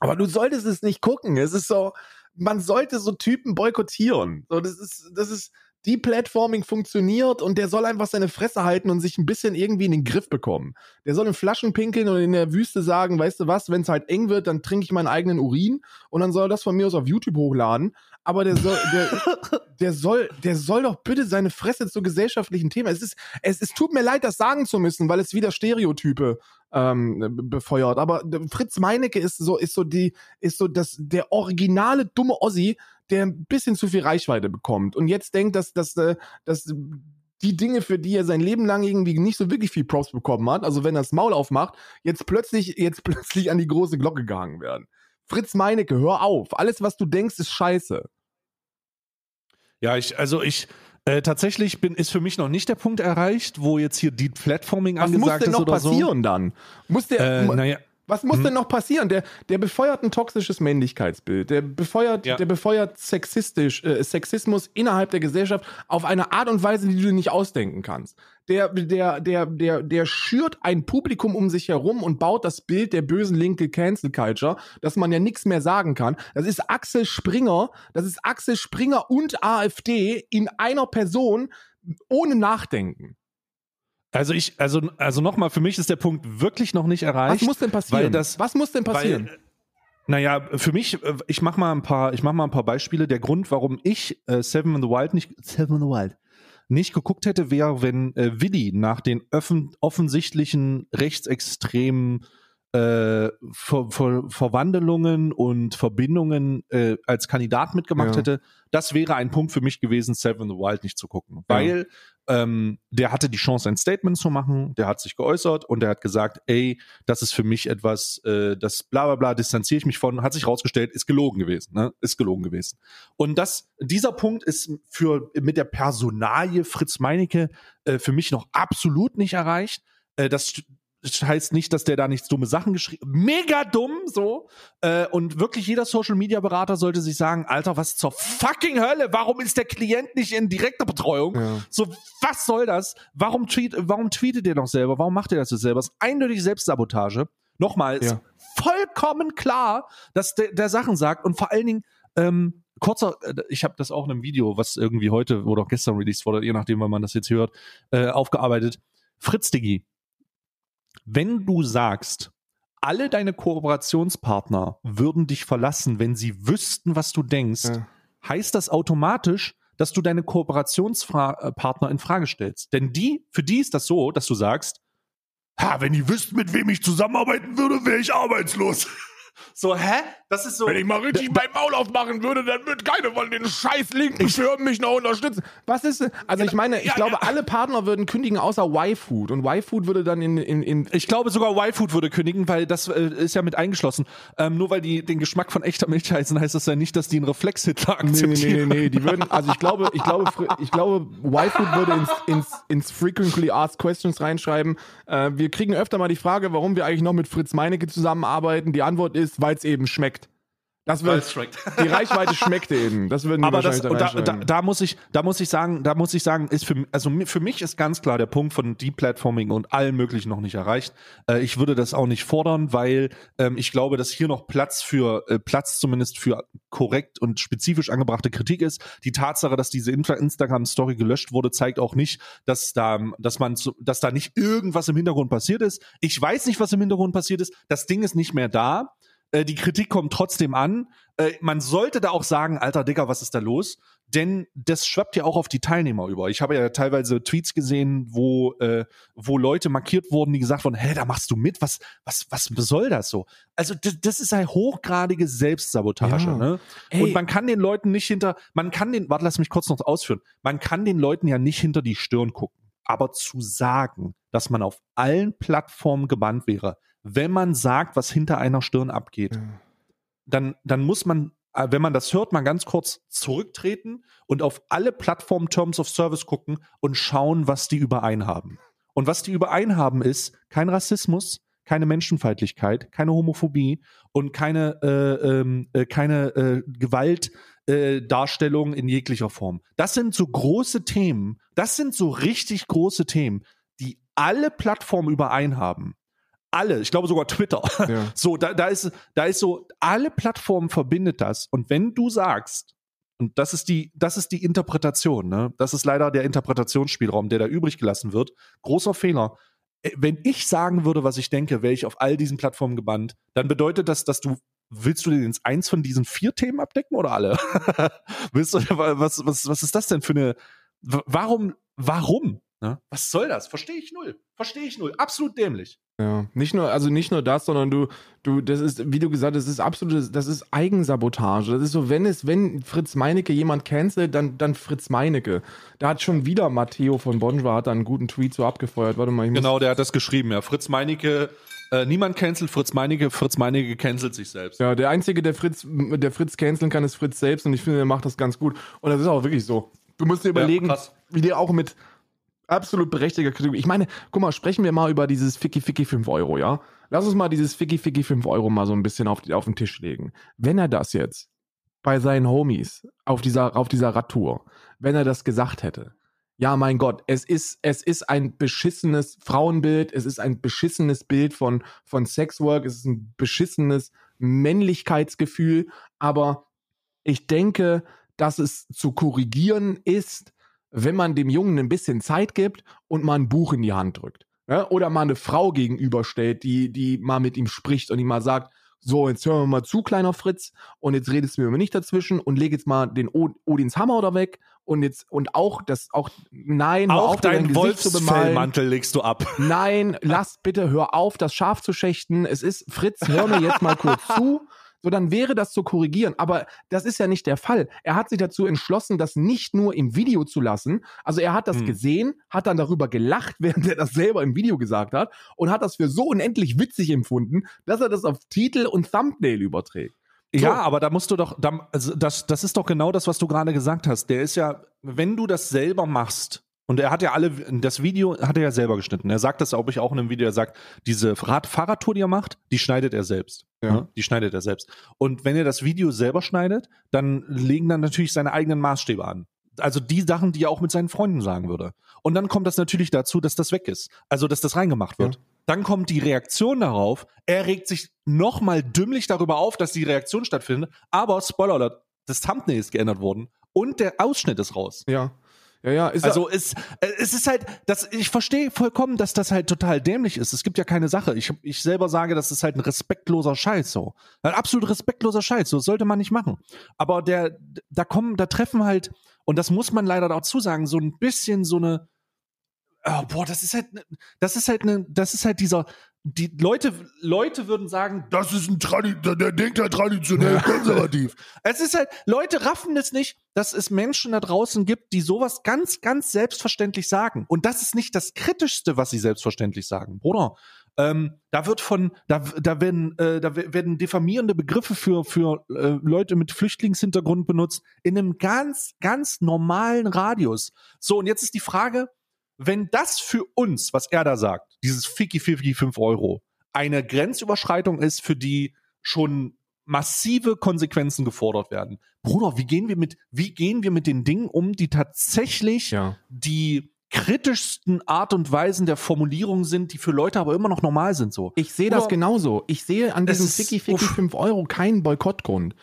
Aber du solltest es nicht gucken. Es ist so, man sollte so Typen boykottieren. So, das ist, das ist, Deplatforming funktioniert und der soll einfach seine Fresse halten und sich ein bisschen irgendwie in den Griff bekommen. Der soll in Flaschen pinkeln und in der Wüste sagen, weißt du was, wenn es halt eng wird, dann trinke ich meinen eigenen Urin und dann soll er das von mir aus auf YouTube hochladen. Aber der soll, der, der soll, der soll doch bitte seine Fresse zu gesellschaftlichen Themen. Es ist, es, es tut mir leid, das sagen zu müssen, weil es wieder Stereotype ähm, be- befeuert. Aber Fritz Meinecke ist so, ist so die, ist so das, der originale dumme Ossi, der ein bisschen zu viel Reichweite bekommt und jetzt denkt, dass, dass, äh, dass die Dinge, für die er sein Leben lang irgendwie nicht so wirklich viel Props bekommen hat, also wenn er das Maul aufmacht, jetzt plötzlich, jetzt plötzlich an die große Glocke gehangen werden. Fritz Meinecke, hör auf. Alles, was du denkst, ist scheiße. Ja, ich, also ich, äh, tatsächlich bin, ist für mich noch nicht der Punkt erreicht, wo jetzt hier die Platforming Was muss angesagt denn ist noch oder passieren dann? Muss der, so. Äh, naja, Was muss Hm. denn noch passieren? Der, der befeuert ein toxisches Männlichkeitsbild. Der befeuert, Ja. der befeuert sexistisch, äh, Sexismus innerhalb der Gesellschaft auf eine Art und Weise, die du nicht ausdenken kannst. Der, der, der, der, der schürt ein Publikum um sich herum und baut das Bild der bösen linke Cancel Culture, dass man ja nichts mehr sagen kann. Das ist Axel Springer, das ist Axel Springer und AfD in einer Person ohne Nachdenken. Also ich, also, also nochmal, für mich ist der Punkt wirklich noch nicht erreicht. Was muss denn passieren? das- Was muss denn passieren? Weil, naja, für mich, äh, ich mach mal ein paar, ich mach mal ein paar Beispiele. Der Grund, warum ich äh, Seven in the Wild nicht, Seven in the Wild nicht geguckt hätte, wäre, wenn äh, Willi nach den offensichtlichen rechtsextremen äh, Ver Ver Verwandlungen und Verbindungen äh, als Kandidat mitgemacht Ja. hätte, das wäre ein Punkt für mich gewesen, Seven in the Wild nicht zu gucken. Weil ähm, der hatte die Chance, ein Statement zu machen, der hat sich geäußert und der hat gesagt, ey, das ist für mich etwas, äh, das bla bla bla, distanziere ich mich von, hat sich rausgestellt, ist gelogen gewesen, ne? Ist gelogen gewesen. Und das, dieser Punkt ist für mit der Personalie Fritz Meinecke äh, für mich noch absolut nicht erreicht. Äh, das heißt nicht, dass der da nichts dumme Sachen geschrieben Mega dumm, so. Äh, und wirklich jeder Social Media Berater sollte sich sagen, Alter, was zur fucking Hölle? Warum ist der Klient nicht in direkter Betreuung? Ja. So, was soll das? Warum, tweet, warum tweetet ihr noch selber? Warum macht ihr das jetzt selber? Das ist eindeutig Selbstsabotage. Nochmal, Ja. vollkommen klar, dass der, der Sachen sagt und vor allen Dingen, ähm, kurzer, äh, ich habe das auch in einem Video, was irgendwie heute oder auch gestern released wurde, je nachdem, wann man das jetzt hört, äh, aufgearbeitet. Fritz Diggi, wenn du sagst, alle deine Kooperationspartner würden dich verlassen, wenn sie wüssten, was du denkst, Ja. heißt das automatisch, dass du deine Kooperationspartner in Frage stellst. Denn die, für die ist das so, dass du sagst, ha, wenn ihr wisst, mit wem ich zusammenarbeiten würde, wäre ich arbeitslos. So, hä? Das ist so. Wenn ich mal richtig mein Maul aufmachen würde, dann würde keine von den scheiß linken Firmen mich noch unterstützen. Was ist denn? Also ich meine, ich Ja, glaube, ja. alle Partner würden kündigen, außer Y-Food. Und Y-Food würde dann in, in, in Ich glaube sogar Y-Food würde kündigen, weil das äh, ist ja mit eingeschlossen. Ähm, nur weil die den Geschmack von echter Milch heißen, heißt das ja nicht, dass die einen Reflex-Hitler Nee, nee, nee, akzeptieren. nee, nee, die würden, also ich glaube, ich glaube, ich glaube, Y-Food würde ins, ins, ins Frequently Asked Questions reinschreiben. Äh, wir kriegen öfter mal die Frage, warum wir eigentlich noch mit Fritz Meinecke zusammenarbeiten. Die Antwort ist, weil es eben schmeckt. Das wird, die Reichweite schmeckt eben. Das würden die Aber das, da, da, da muss ich, da muss ich sagen, da muss ich sagen, ist für, also für mich ist ganz klar der Punkt von Deplatforming und allen möglichen noch nicht erreicht. Äh, ich würde das auch nicht fordern, weil ähm, ich glaube, dass hier noch Platz für äh, Platz zumindest für korrekt und spezifisch angebrachte Kritik ist. Die Tatsache, dass diese Insta- Instagram-Story gelöscht wurde, zeigt auch nicht, dass da, dass man, dass da nicht irgendwas im Hintergrund passiert ist. Ich weiß nicht, was im Hintergrund passiert ist. Das Ding ist nicht mehr da. Äh, die Kritik kommt trotzdem an. Äh, man sollte da auch sagen, alter Digga, was ist da los? Denn das schwappt ja auch auf die Teilnehmer über. Ich habe ja teilweise Tweets gesehen, wo, äh, wo Leute markiert wurden, die gesagt wurden, hä, da machst du mit? Was, was, was soll das so? Also das, das ist eine hochgradige Selbstsabotage. Ja. Ne? Ey. Und man kann den Leuten nicht hinter, man kann den, warte, lass mich kurz noch ausführen, man kann den Leuten ja nicht hinter die Stirn gucken. Aber zu sagen, dass man auf allen Plattformen gebannt wäre, wenn man sagt, was hinter einer Stirn abgeht, dann, dann muss man, äh, wenn man das hört, mal ganz kurz zurücktreten und auf alle Plattformen Terms of Service gucken und schauen, was die überein haben. Und was die überein haben, ist kein Rassismus, keine Menschenfeindlichkeit, keine Homophobie und keine, äh, ähm, äh, keine äh, Gewaltdarstellung äh, in jeglicher Form. Das sind so große Themen, das sind so richtig große Themen, alle Plattformen überein haben. Alle, ich glaube sogar Twitter. Ja. So, da, da ist, da ist so, alle Plattformen verbindet das. Und wenn du sagst, und das ist die, das ist die Interpretation, ne? Das ist leider der Interpretationsspielraum, der da übrig gelassen wird. Großer Fehler. Äh, Wenn ich sagen würde, was ich denke, wäre ich auf all diesen Plattformen gebannt, dann bedeutet das, dass du Willst du denn jetzt eins von diesen vier Themen abdecken oder alle? Willst du, was, was, was ist das denn für eine, warum, warum? Ne? Was soll das? Verstehe ich null. Verstehe ich null. Absolut dämlich. Ja, nicht nur, also nicht nur das, sondern du, du, das ist, wie du gesagt hast, das ist absolut, das ist Eigensabotage. Das ist so, wenn es, wenn Fritz Meinecke jemand cancelt, dann, dann Fritz Meinecke. Da hat schon wieder Matteo von Bonjour hat da einen guten Tweet so abgefeuert. Warte mal, ich muss, Genau, der hat das geschrieben, ja. Fritz Meinecke, äh, niemand cancelt Fritz Meinecke, Fritz Meinecke cancelt sich selbst. Ja, der Einzige, der Fritz, der Fritz canceln kann, ist Fritz selbst und ich finde, der macht das ganz gut. Und das ist auch wirklich so. Du musst dir überlegen, krass. wie der auch mit absolut berechtigter Kritik. Ich meine, guck mal, sprechen wir mal über dieses Ficky Ficky 5 Euro, ja? Lass uns mal dieses Ficky Ficky 5 Euro mal so ein bisschen auf, auf den Tisch legen. Wenn er das jetzt bei seinen Homies auf dieser, auf dieser Radtour, wenn er das gesagt hätte, ja, mein Gott, es ist, es ist ein beschissenes Frauenbild, es ist ein beschissenes Bild von, von Sexwork, es ist ein beschissenes Männlichkeitsgefühl, aber ich denke, dass es zu korrigieren ist, wenn man dem Jungen ein bisschen Zeit gibt und mal ein Buch in die Hand drückt. Ja? Oder mal eine Frau gegenüberstellt, die, die mal mit ihm spricht und ihm mal sagt, so, jetzt hören wir mal zu, kleiner Fritz, und jetzt redest du mir nicht dazwischen und leg jetzt mal den O- Odins Hammer da weg und jetzt, und auch das, auch, nein, Auch auf, dein bemalen. Wolfsfellmantel legst du ab. Nein, lass bitte, hör auf, das Schaf zu schächten. Es ist, Fritz, hör mir jetzt mal kurz zu. So, dann wäre das zu korrigieren. Aber das ist ja nicht der Fall. Er hat sich dazu entschlossen, das nicht nur im Video zu lassen. Also er hat das Hm. gesehen, hat dann darüber gelacht, während er das selber im Video gesagt hat und hat das für so unendlich witzig empfunden, dass er das auf Titel und Thumbnail überträgt. So. Ja, aber da musst du doch, da, also das, das ist doch genau das, was du gerade gesagt hast. Der ist ja, wenn du das selber machst, und er hat ja alle, das Video hat er ja selber geschnitten. Er sagt das, glaube ich, auch in einem Video. Er sagt, diese Rad Fahrradtour, die er macht, die schneidet er selbst. Ja. Ne? Die schneidet er selbst. Und wenn er das Video selber schneidet, dann legen dann natürlich seine eigenen Maßstäbe an. Also die Sachen, die er auch mit seinen Freunden sagen würde. Und dann kommt das natürlich dazu, dass das weg ist. Also, dass das reingemacht wird. Ja. Dann kommt die Reaktion darauf. Er regt sich nochmal dümmlich darüber auf, dass die Reaktion stattfindet. Aber, Spoiler Alert, das Thumbnail ist geändert worden und der Ausschnitt ist raus. Ja. Ja, ja, ist also es, äh, es ist halt, das, ich verstehe vollkommen, dass das halt total dämlich ist. Es gibt ja keine Sache. Ich, ich selber sage, das ist halt ein respektloser Scheiß so. Ein absolut respektloser Scheiß. So das sollte man nicht machen. Aber der, da kommen, da treffen halt, und das muss man leider dazu sagen, so ein bisschen so eine, oh, boah, das ist halt, das ist halt eine, das ist halt dieser, die Leute, Leute würden sagen, das ist ein Tradi der denkt halt traditionell konservativ. es ist halt, Leute raffen es nicht, dass es Menschen da draußen gibt, die sowas ganz, ganz selbstverständlich sagen. Und das ist nicht das Kritischste, was sie selbstverständlich sagen, Bruder. Ähm, da wird von, da, da werden, äh, da werden diffamierende Begriffe für, für äh, Leute mit Flüchtlingshintergrund benutzt in einem ganz, ganz normalen Radius. So, und jetzt ist die Frage, wenn das für uns, was er da sagt, dieses Ficky Ficky 5 Euro, eine Grenzüberschreitung ist, für die schon massive Konsequenzen gefordert werden. Bruder, wie gehen wir mit, wie gehen wir mit den Dingen um, die tatsächlich Ja. die kritischsten Art und Weisen der Formulierung sind, die für Leute aber immer noch normal sind, so. Ich sehe das genauso. Ich sehe an Es diesem Ficky Ficky uff. 5 Euro keinen Boykottgrund.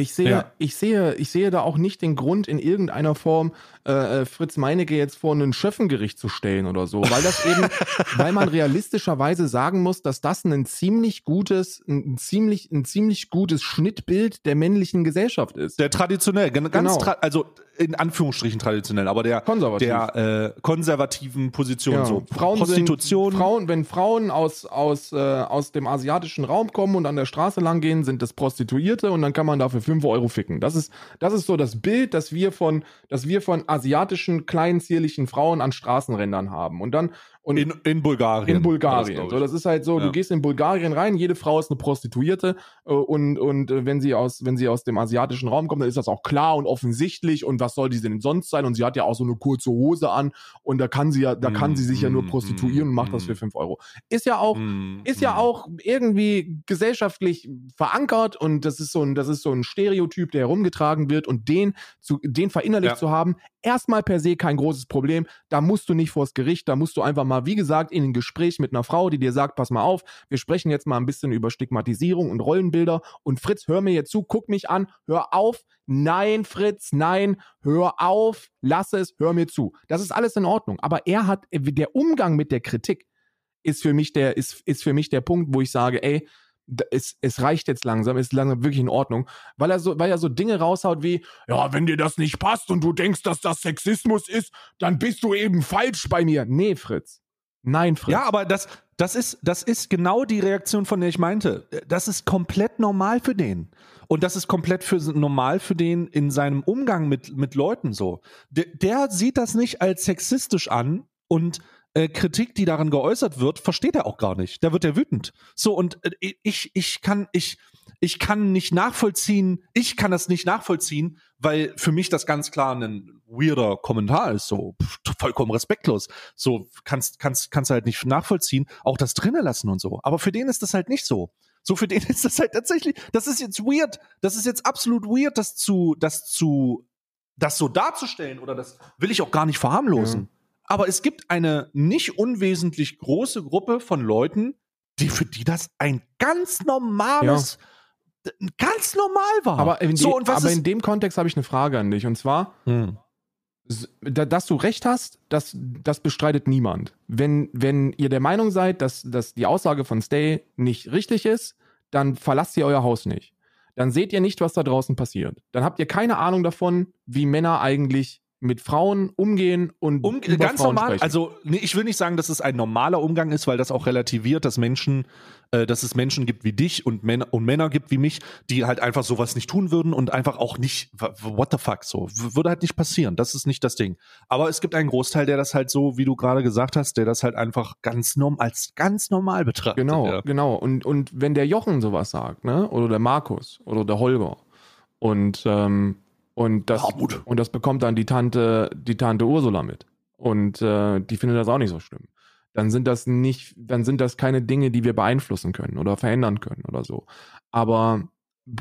Ich sehe, Ja. ich sehe, ich sehe da auch nicht den Grund in irgendeiner Form, äh, äh, Fritz Meinecke jetzt vor ein Schöffengericht zu stellen oder so, weil das eben, weil man realistischerweise sagen muss, dass das ein ziemlich gutes, ein ziemlich, ein ziemlich gutes Schnittbild der männlichen Gesellschaft ist. Der traditionell, ganz, Genau. tra also in Anführungsstrichen traditionell, aber der, Konservativ. der äh, konservativen Position, Ja, so Frauen Prostitution. Sind, Frauen, wenn Frauen aus, aus, äh, aus dem asiatischen Raum kommen und an der Straße lang gehen, sind das Prostituierte und dann kann man dafür 5 Euro ficken. Das ist, das ist so das Bild, das wir von, das wir von asiatischen, kleinen, zierlichen Frauen an Straßenrändern haben. Und dann, und in, in Bulgarien. in Bulgarien. Das, So, das ist halt so, Ja. du gehst in Bulgarien rein, jede Frau ist eine Prostituierte äh, und, und äh, wenn sie aus, wenn sie aus dem asiatischen Raum kommt, dann ist das auch klar und offensichtlich und was soll die denn sonst sein? Und sie hat ja auch so eine kurze Hose an und da kann sie ja, da kann sie sich ja nur Mm, prostituieren und macht das mm. für 5 Euro. Ist ja auch, Mm, ist ja mm. auch irgendwie gesellschaftlich verankert und das ist so ein, das ist so ein Stereotyp, der herumgetragen wird und den zu, den verinnerlicht Ja. zu haben, erstmal per se kein großes Problem. Da musst du nicht vors Gericht, da musst du einfach mal, wie gesagt, in ein Gespräch mit einer Frau, die dir sagt, pass mal auf, wir sprechen jetzt mal ein bisschen über Stigmatisierung und Rollenbilder und Fritz, hör mir jetzt zu, guck mich an, hör auf, nein, Fritz, nein, hör auf, lass es, hör mir zu. Das ist alles in Ordnung. Aber er hat, der Umgang mit der Kritik ist für mich der, ist, ist für mich der Punkt, wo ich sage, ey, es, es reicht jetzt langsam, ist langsam wirklich in Ordnung, weil er so, weil er so Dinge raushaut wie, ja, wenn dir das nicht passt und du denkst, dass das Sexismus ist, dann bist du eben falsch bei mir. Nee, Fritz. Nein, Fritz. Ja, aber das, das, ist, das ist genau die Reaktion, von der ich meinte. Das ist komplett normal für den. Und das ist komplett für, normal für den in seinem Umgang mit, mit Leuten so. Der, der sieht das nicht als sexistisch an und äh, Kritik, die darin geäußert wird, versteht er auch gar nicht. Da wird er wütend. So, und äh, ich, ich kann, ich, ich kann nicht nachvollziehen, ich kann das nicht nachvollziehen, weil für mich das ganz klar ein weirder Kommentar ist, so pff, vollkommen respektlos. So kannst, kannst, kannst du halt nicht nachvollziehen, auch das drinnen lassen und so. Aber für den ist das halt nicht so. So für den ist das halt tatsächlich, das ist jetzt weird, das ist jetzt absolut weird, das zu, das zu, das so darzustellen oder das will ich auch gar nicht verharmlosen. Aber es gibt eine nicht unwesentlich große Gruppe von Leuten, die für die das ein ganz normales, ganz normal war. aber, in, so was aber in dem Kontext habe ich eine Frage an dich. Und zwar, Hm. dass du recht hast, das, das bestreitet niemand. Wenn, wenn ihr der Meinung seid, dass, dass die Aussage von Stay nicht richtig ist, dann verlasst ihr euer Haus nicht. Dann seht ihr nicht, was da draußen passiert. Dann habt ihr keine Ahnung davon, wie Männer eigentlich mit Frauen umgehen und Um, über ganz Frauen normal, sprechen. also nee, ich will nicht sagen, dass es ein normaler Umgang ist, weil das auch relativiert, dass Menschen, äh, dass es Menschen gibt wie dich und Männer und Männer gibt wie mich, die halt einfach sowas nicht tun würden und einfach auch nicht, what the fuck, so würde halt nicht passieren. Das ist nicht das Ding. Aber es gibt einen Großteil, der das halt so, wie du gerade gesagt hast, der das halt einfach ganz norm als ganz normal betrachtet. Genau, Ja. genau. Und, und wenn der Jochen sowas sagt, ne? Oder der Markus oder der Holger und, ähm, und das Hartmut. und das bekommt dann die Tante, die Tante Ursula mit. Und äh, die findet das auch nicht so schlimm. Dann sind das nicht, dann sind das keine Dinge, die wir beeinflussen können oder verändern können oder so. Aber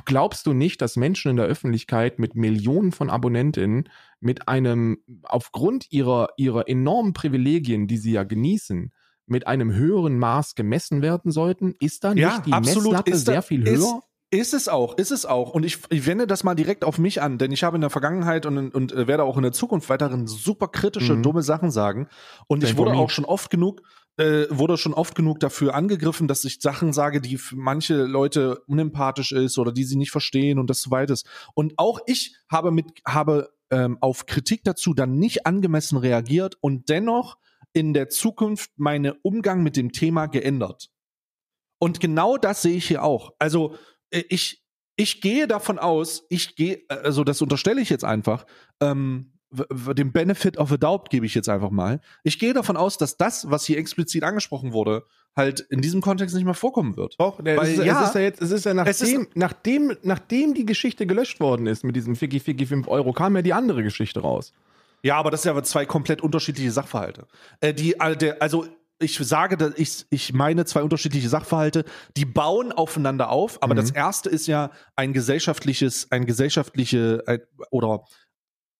glaubst du nicht, dass Menschen in der Öffentlichkeit mit Millionen von Abonnentinnen mit einem, aufgrund ihrer, ihrer enormen Privilegien, die sie ja genießen, mit einem höheren Maß gemessen werden sollten? Ist da nicht Ja, die absolut. Messlatte da- sehr viel ist- höher? Ist es auch, ist es auch. Und ich, ich wende das mal direkt auf mich an, denn ich habe in der Vergangenheit und, und äh, werde auch in der Zukunft weiterhin super kritische, Mhm. dumme Sachen sagen. Und ich wurde auch schon oft genug, äh, wurde schon oft genug dafür angegriffen, dass ich Sachen sage, die für manche Leute unempathisch ist oder die sie nicht verstehen und das so weit ist. Und auch ich habe mit, habe ähm, auf Kritik dazu dann nicht angemessen reagiert und dennoch in der Zukunft meinen Umgang mit dem Thema geändert. Und genau das sehe ich hier auch. Also ich, ich gehe davon aus, ich gehe, äh, also das unterstelle ich jetzt einfach, ähm, den Benefit of a Doubt gebe ich jetzt einfach mal. Ich gehe davon aus, dass das, was hier explizit angesprochen wurde, halt in diesem Kontext nicht mehr vorkommen wird. Doch, Weil, es, ist, ja, es ist ja jetzt, es ist ja es ist- nachdem, nachdem, nachdem die Geschichte gelöscht worden ist mit diesem Ficky Ficky 5 Euro, kam ja die andere Geschichte raus. Ja, aber das sind ja zwei komplett unterschiedliche Sachverhalte. Äh, die, äh, also ich sage, dass ich, ich meine zwei unterschiedliche Sachverhalte, die bauen aufeinander auf, aber Mhm. das erste ist ja ein gesellschaftliches, ein gesellschaftliche ein, oder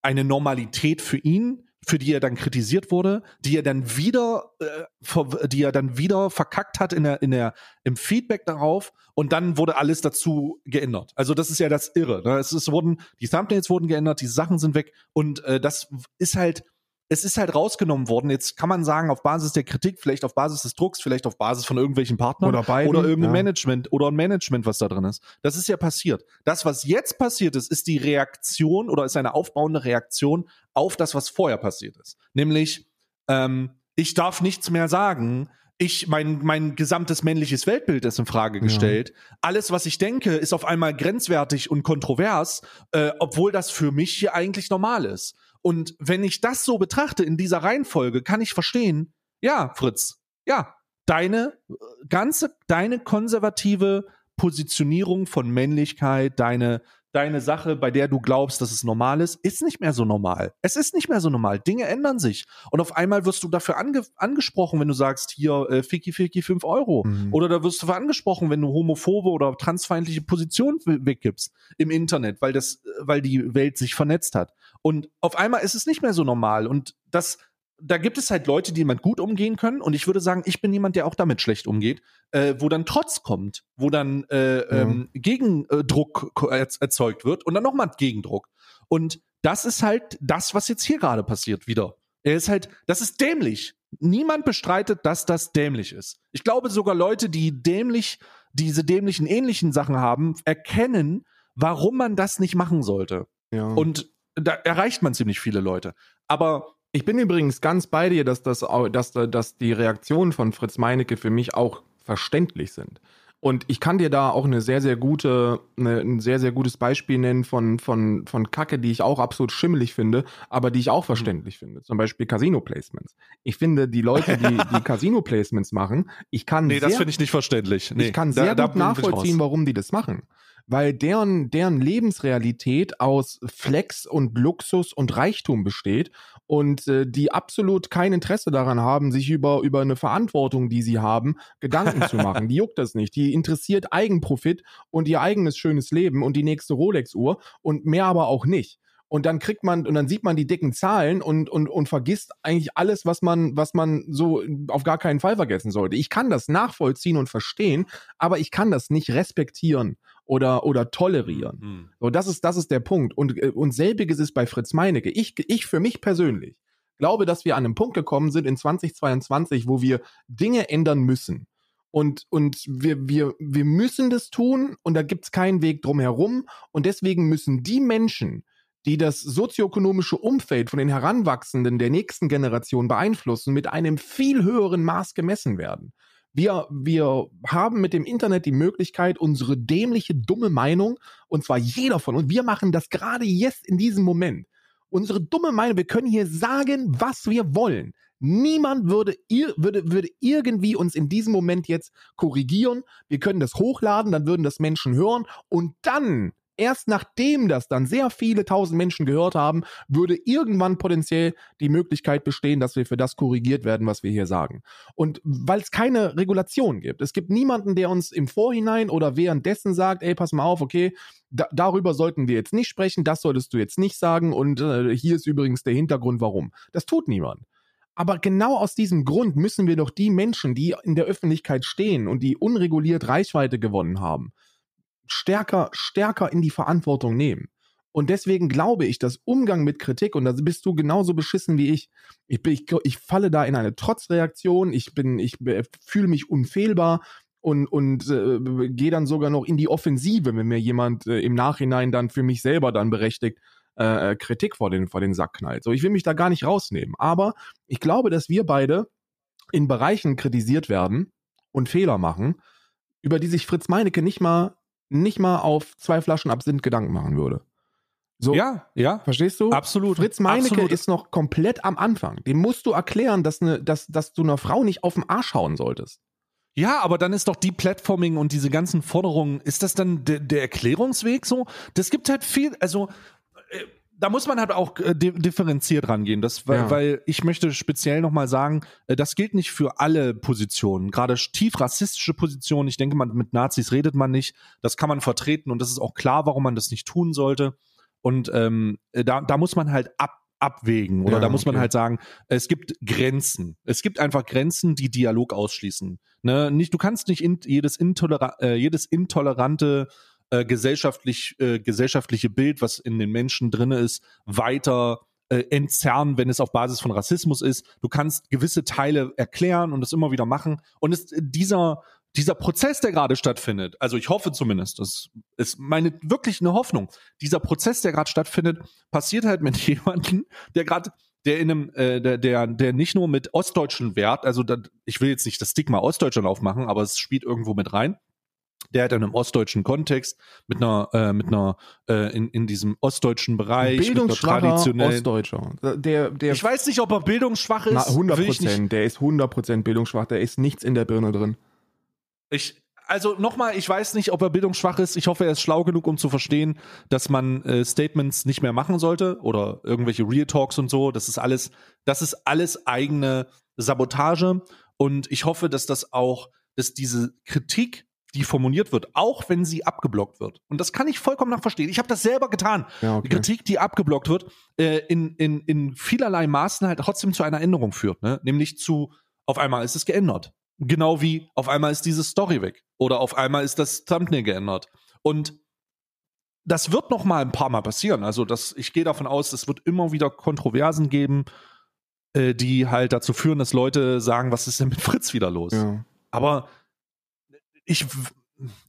eine Normalität für ihn, für die er dann kritisiert wurde, die er dann wieder, äh, die er dann wieder verkackt hat in der, in der, im Feedback darauf und dann wurde alles dazu geändert. Also das ist ja das Irre. Ne? Es, ist, wurden, die Thumbnails wurden geändert, die Sachen sind weg und äh, das ist halt, es ist halt rausgenommen worden. Jetzt kann man sagen, auf Basis der Kritik, vielleicht auf Basis des Drucks, vielleicht auf Basis von irgendwelchen Partnern Oder beiden, oder irgendein ja. Management oder ein Management, was da drin ist. Das ist ja passiert. Das, was jetzt passiert ist, ist die Reaktion oder ist eine aufbauende Reaktion auf das, was vorher passiert ist. Nämlich, ähm, ich darf nichts mehr sagen. Ich, mein, mein gesamtes männliches Weltbild ist in Frage Ja. gestellt. Alles, was ich denke, ist auf einmal grenzwertig und kontrovers, äh, obwohl das für mich hier eigentlich normal ist. Und wenn ich das so betrachte in dieser Reihenfolge, kann ich verstehen, ja, Fritz, ja, deine äh, ganze, deine konservative Positionierung von Männlichkeit, deine, deine Sache, bei der du glaubst, dass es normal ist, ist nicht mehr so normal. Es ist nicht mehr so normal. Dinge ändern sich. Und auf einmal wirst du dafür ange angesprochen, wenn du sagst, hier, äh, Ficky Ficky 5 Euro. Mhm. Oder da wirst du für angesprochen, wenn du homophobe oder transfeindliche Positionen we- weggibst im Internet, weil das, äh, weil die Welt sich vernetzt hat. Und auf einmal ist es nicht mehr so normal. Und das, da gibt es halt Leute, die damit gut umgehen können. Und ich würde sagen, ich bin jemand, der auch damit schlecht umgeht, äh, wo dann Trotz kommt, wo dann äh, ähm, Gegendruck ko- erz- erzeugt wird und dann nochmal Gegendruck. Und das ist halt das, was jetzt hier gerade passiert wieder. Er ist halt, das ist dämlich. Niemand bestreitet, dass das dämlich ist. Ich glaube sogar Leute, die dämlich, diese dämlichen ähnlichen Sachen haben, erkennen, warum man das nicht machen sollte. Ja. Und da erreicht man ziemlich viele Leute. Aber Ich bin übrigens ganz bei dir, dass, das, dass, da- dass die Reaktionen von Fritz Meinecke für mich auch verständlich sind. Und ich kann dir da auch eine sehr, sehr gute, eine, ein sehr, sehr gutes Beispiel nennen von, von, von Kacke, die ich auch absolut schimmelig finde, aber die ich auch verständlich finde. Zum Beispiel Casino-Placements. Ich finde, die Leute, die, die Casino-Placements machen, ich kann nee, das sehr finde ich nicht verständlich. Nee, ich kann da- sehr da gut ich nachvollziehen, warum die das machen. Weil deren, deren Lebensrealität aus Flex und Luxus und Reichtum besteht und äh, die absolut kein Interesse daran haben, sich über, über eine Verantwortung, die sie haben, Gedanken zu machen. Die juckt das nicht. Die interessiert Eigenprofit und ihr eigenes schönes Leben und die nächste Rolex-Uhr und mehr aber auch nicht. Und dann kriegt man, und dann sieht man die dicken Zahlen und, und, und vergisst eigentlich alles, was man, was man so auf gar keinen Fall vergessen sollte. Ich kann das nachvollziehen und verstehen, aber ich kann das nicht respektieren oder, oder tolerieren. Hm. So, das ist, das ist der Punkt. Und, äh, und selbiges ist bei Fritz Meinecke. Ich, ich für mich persönlich glaube, dass wir an einem Punkt gekommen sind in 2022, wo wir Dinge ändern müssen. Und, und wir, wir, wir müssen das tun und da gibt's keinen Weg drum herum. Und deswegen müssen die Menschen, die das sozioökonomische Umfeld von den Heranwachsenden der nächsten Generation beeinflussen, mit einem viel höheren Maß gemessen werden. Wir, wir haben mit dem Internet die Möglichkeit, unsere dämliche, dumme Meinung, und zwar jeder von uns, wir machen das gerade jetzt in diesem Moment. Unsere dumme Meinung, wir können hier sagen, was wir wollen. Niemand würde, würde, würde irgendwie uns in diesem Moment jetzt korrigieren. Wir können das hochladen, dann würden das Menschen hören und dann, erst nachdem das dann sehr viele tausend Menschen gehört haben, würde irgendwann potenziell die Möglichkeit bestehen, dass wir für das korrigiert werden, was wir hier sagen. Und weil es keine Regulation gibt. Es gibt niemanden, der uns im Vorhinein oder währenddessen sagt, ey, pass mal auf, okay, da, darüber sollten wir jetzt nicht sprechen, das solltest du jetzt nicht sagen und äh, hier ist übrigens der Hintergrund, warum. Das tut niemand. Aber genau aus diesem Grund müssen wir doch die Menschen, die in der Öffentlichkeit stehen und die unreguliert Reichweite gewonnen haben, stärker, stärker in die Verantwortung nehmen. Und deswegen glaube ich, dass Umgang mit Kritik, und da bist du genauso beschissen wie ich, ich, bin, ich, ich falle da in eine Trotzreaktion, ich ich fühle mich unfehlbar und, und äh, gehe dann sogar noch in die Offensive, wenn mir jemand äh, im Nachhinein dann für mich selber dann berechtigt äh, Kritik vor den, vor den Sack knallt. So, ich will mich da gar nicht rausnehmen. Aber ich glaube, dass wir beide in Bereichen kritisiert werden und Fehler machen, über die sich Fritz Meinecke nicht mal, nicht mal auf zwei Flaschen Absinth Gedanken machen würde. So, ja, ja. Verstehst du? Absolut. Fritz Meinecke absolut. ist noch komplett am Anfang. Dem musst du erklären, dass, ne, dass, dass du einer Frau nicht auf den Arsch hauen solltest. Ja, aber dann ist doch die Platforming und diese ganzen Forderungen, ist das dann der, der Erklärungsweg so? Das gibt halt viel, also da muss man halt auch äh, differenziert rangehen, das, weil, ja. weil ich möchte speziell nochmal sagen, äh, das gilt nicht für alle Positionen, gerade tief rassistische Positionen. Ich denke, man, mit Nazis redet man nicht, das kann man vertreten und das ist auch klar, warum man das nicht tun sollte. Und ähm, da, da muss man halt ab, abwägen oder ja, da muss man halt sagen, es gibt Grenzen. Es gibt einfach Grenzen, die Dialog ausschließen. Ne? Nicht, du kannst nicht in, jedes, intoler äh, jedes intolerante äh, gesellschaftlich, äh, gesellschaftliche Bild, was in den Menschen drinne ist, weiter äh, entzerren, wenn es auf Basis von Rassismus ist. Du kannst gewisse Teile erklären und es immer wieder machen. Und es, dieser, dieser Prozess, der gerade stattfindet, also ich hoffe zumindest, das ist meine wirklich eine Hoffnung, dieser Prozess, der gerade stattfindet, passiert halt mit jemandem, der gerade der in einem, äh, der, der, der nicht nur mit ostdeutschen Wert, also da, ich will jetzt nicht das Stigma Ostdeutschland aufmachen, aber es spielt irgendwo mit rein. Der hat in einem ostdeutschen Kontext mit einer, äh, mit einer, äh, in, in diesem ostdeutschen Bereich, bildungsschwacher Ostdeutscher. Der, der ich weiß nicht, ob er bildungsschwach ist. Na, 100 Prozent. Der ist 100 Prozent bildungsschwach. Der ist nichts in der Birne drin. Ich, also nochmal, ich weiß nicht, ob er bildungsschwach ist. Ich hoffe, er ist schlau genug, um zu verstehen, dass man äh, Statements nicht mehr machen sollte oder irgendwelche Real Talks und so. Das ist alles, das ist alles eigene Sabotage. Und ich hoffe, dass das auch, dass diese Kritik, die formuliert wird, auch wenn sie abgeblockt wird. Und das kann ich vollkommen nachverstehen. Ich habe das selber getan. Ja, okay. Kritik, die abgeblockt wird, äh, in, in, in vielerlei Maßen halt trotzdem zu einer Änderung führt. Ne? Nämlich zu, auf einmal ist es geändert. Genau wie auf einmal ist diese Story weg oder auf einmal ist das Thumbnail geändert. Und das wird noch mal ein paar Mal passieren. Also das, ich gehe davon aus, es wird immer wieder Kontroversen geben, äh, die halt dazu führen, dass Leute sagen, was ist denn mit Fritz wieder los? Ja. Aber ich,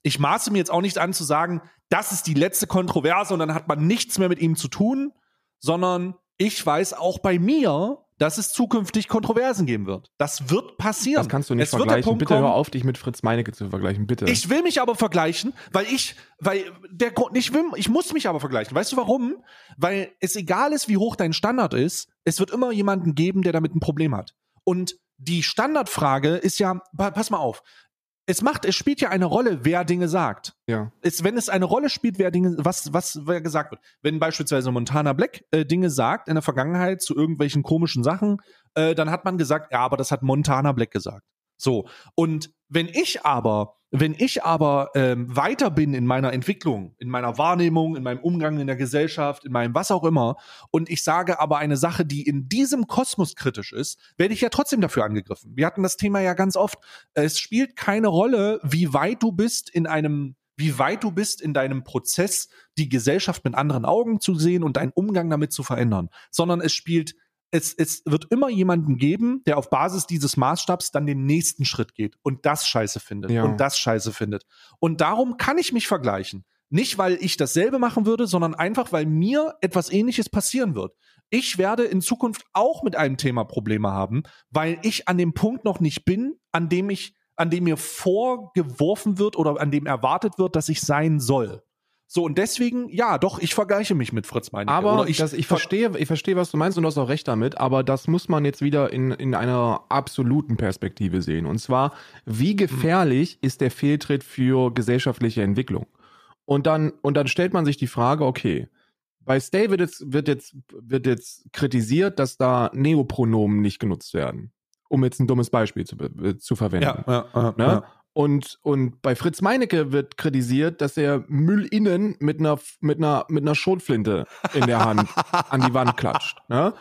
ich maße mir jetzt auch nicht an zu sagen, das ist die letzte Kontroverse und dann hat man nichts mehr mit ihm zu tun, sondern ich weiß auch bei mir, dass es zukünftig Kontroversen geben wird. Das wird passieren. Das kannst du nicht es vergleichen. Bitte kommen, hör auf, dich mit Fritz Meinecke zu vergleichen, bitte. Ich will mich aber vergleichen, weil ich, weil der Grund, ich will, ich muss mich aber vergleichen. Weißt du warum? Weil es egal ist, wie hoch dein Standard ist, es wird immer jemanden geben, der damit ein Problem hat. Und die Standardfrage ist ja, pass mal auf, es macht, es spielt ja eine Rolle, wer Dinge sagt. Ja. Es, wenn es eine Rolle spielt, wer Dinge, was, was wer gesagt wird. Wenn beispielsweise Montana Black äh, Dinge sagt in der Vergangenheit zu irgendwelchen komischen Sachen, äh, dann hat man gesagt, ja, aber das hat Montana Black gesagt. So. Und wenn ich aber, wenn ich aber ähm, weiter bin in meiner Entwicklung, in meiner Wahrnehmung, in meinem Umgang in der Gesellschaft, in meinem was auch immer, und ich sage aber eine Sache, die in diesem Kosmos kritisch ist, werde ich ja trotzdem dafür angegriffen. Wir hatten das Thema ja ganz oft. Es spielt keine Rolle, wie weit du bist in einem wie weit du bist in deinem Prozess, die Gesellschaft mit anderen Augen zu sehen und deinen Umgang damit zu verändern, sondern es spielt es, es wird immer jemanden geben, der auf Basis dieses Maßstabs dann den nächsten Schritt geht und das scheiße findet ja. und das scheiße findet. Und darum kann ich mich vergleichen. Nicht, weil ich dasselbe machen würde, sondern einfach, weil mir etwas ähnliches passieren wird. Ich werde in Zukunft auch mit einem Thema Probleme haben, weil ich an dem Punkt noch nicht bin, an dem ich, an dem mir vorgeworfen wird oder an dem erwartet wird, dass ich sein soll. So, und deswegen, ja, doch, ich vergleiche mich mit Fritz Meinecke. Aber ich, das, ich verstehe, ich verstehe, was du meinst und du hast auch recht damit, aber das muss man jetzt wieder in, in einer absoluten Perspektive sehen. Und zwar, wie gefährlich mhm. ist der Fehltritt für gesellschaftliche Entwicklung? Und dann, und dann stellt man sich die Frage, okay, bei Stay wird jetzt, wird jetzt, wird jetzt kritisiert, dass da Neopronomen nicht genutzt werden. Um jetzt ein dummes Beispiel zu, zu verwenden. Ja, ja, ja, ne? Und, und bei Fritz Meinecke wird kritisiert, dass er Müll innen mit einer, mit einer, mit einer Schrotflinte in der Hand an die Wand klatscht. Ne?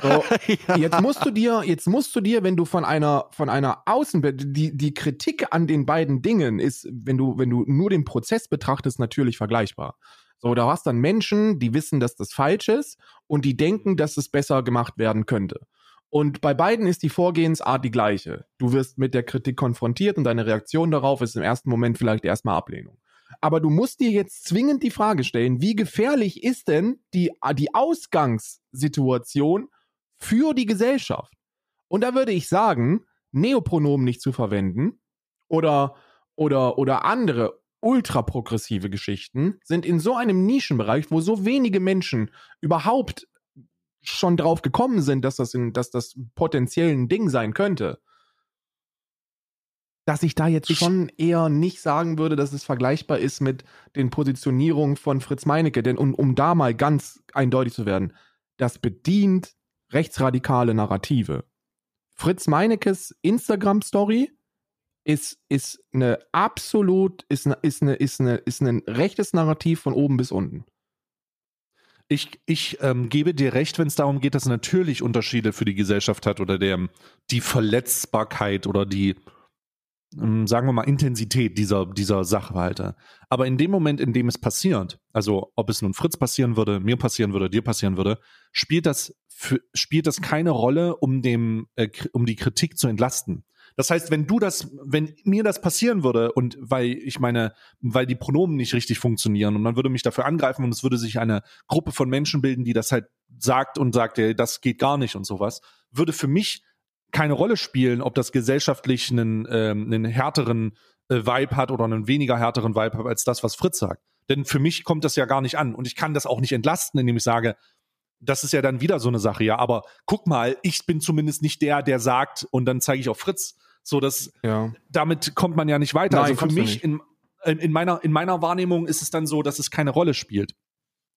So, jetzt musst du dir, jetzt musst du dir, wenn du von einer, von einer Außen, die, die Kritik an den beiden Dingen ist, wenn du, wenn du nur den Prozess betrachtest, natürlich vergleichbar. So, da hast dann Menschen, die wissen, dass das falsch ist und die denken, dass es besser gemacht werden könnte. Und bei beiden ist die Vorgehensart die gleiche. Du wirst mit der Kritik konfrontiert und deine Reaktion darauf ist im ersten Moment vielleicht erstmal Ablehnung. Aber du musst dir jetzt zwingend die Frage stellen, wie gefährlich ist denn die, die Ausgangssituation für die Gesellschaft? Und da würde ich sagen, Neopronomen nicht zu verwenden oder, oder, oder andere ultraprogressive Geschichten sind in so einem Nischenbereich, wo so wenige Menschen überhaupt schon drauf gekommen sind, dass das, in, dass das potenziell ein Ding sein könnte, dass ich da jetzt ich schon eher nicht sagen würde, dass es vergleichbar ist mit den Positionierungen von Fritz Meinecke. Denn um, um da mal ganz eindeutig zu werden, das bedient rechtsradikale Narrative. Fritz Meinekes Instagram-Story ist, ist eine absolut, ist, eine, ist, eine, ist, eine, ist ein rechtes Narrativ von oben bis unten. Ich, ich ähm, gebe dir recht, wenn es darum geht, dass es natürlich Unterschiede für die Gesellschaft hat oder der, die Verletzbarkeit oder die, ähm, sagen wir mal, Intensität dieser, dieser Sachverhalte. Aber in dem Moment, in dem es passiert, also ob es nun Fritz passieren würde, mir passieren würde, dir passieren würde, spielt das, für, spielt das keine Rolle, um, dem, äh, um die Kritik zu entlasten. Das heißt, wenn du das, wenn mir das passieren würde und weil ich meine, weil die Pronomen nicht richtig funktionieren und man würde mich dafür angreifen und es würde sich eine Gruppe von Menschen bilden, die das halt sagt und sagt, ey, das geht gar nicht und sowas, würde für mich keine Rolle spielen, ob das gesellschaftlich einen, ähm, einen härteren äh, Vibe hat oder einen weniger härteren Vibe hat als das, was Fritz sagt. Denn für mich kommt das ja gar nicht an und ich kann das auch nicht entlasten, indem ich sage, das ist ja dann wieder so eine Sache, ja, aber guck mal, ich bin zumindest nicht der, der sagt und dann zeige ich auf Fritz. So, das, ja. damit kommt man ja nicht weiter. Nein, also für mich in, in, meiner, in meiner Wahrnehmung ist es dann so, dass es keine Rolle spielt.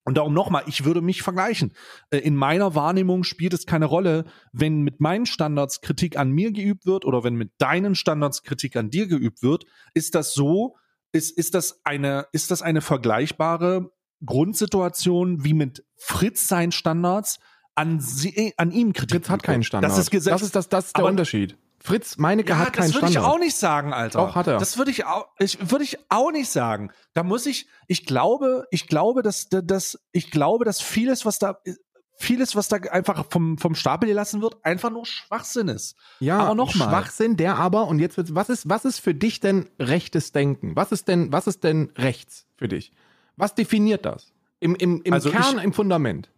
Und darum nochmal, ich würde mich vergleichen. Äh, in meiner Wahrnehmung spielt es keine Rolle, wenn mit meinen Standards Kritik an mir geübt wird oder wenn mit deinen Standards Kritik an dir geübt wird. Ist das so? Ist, ist, das, eine, ist das eine vergleichbare Grundsituation wie mit Fritz seinen Standards an, sie, an ihm Kritik? Fritz hat keinen Standard. Das ist, Gesetz, das ist, das, das ist der Unterschied. Fritz Meinecke ja, hat keinen Standard. Das würde ich auch nicht sagen, Alter. Doch, hat er. Das würde ich auch, ich, würde ich auch nicht sagen. Da muss ich, ich glaube, ich glaube, dass, dass, ich glaube, dass vieles, was da, vieles, was da einfach vom, vom Stapel gelassen wird, einfach nur Schwachsinn ist. Ja, aber nochmal. Schwachsinn, der aber, und jetzt wird's, was ist, was ist für dich denn rechtes Denken? Was ist denn, was ist denn rechts für dich? Was definiert das? Im, im, im also Kern, ich, im Fundament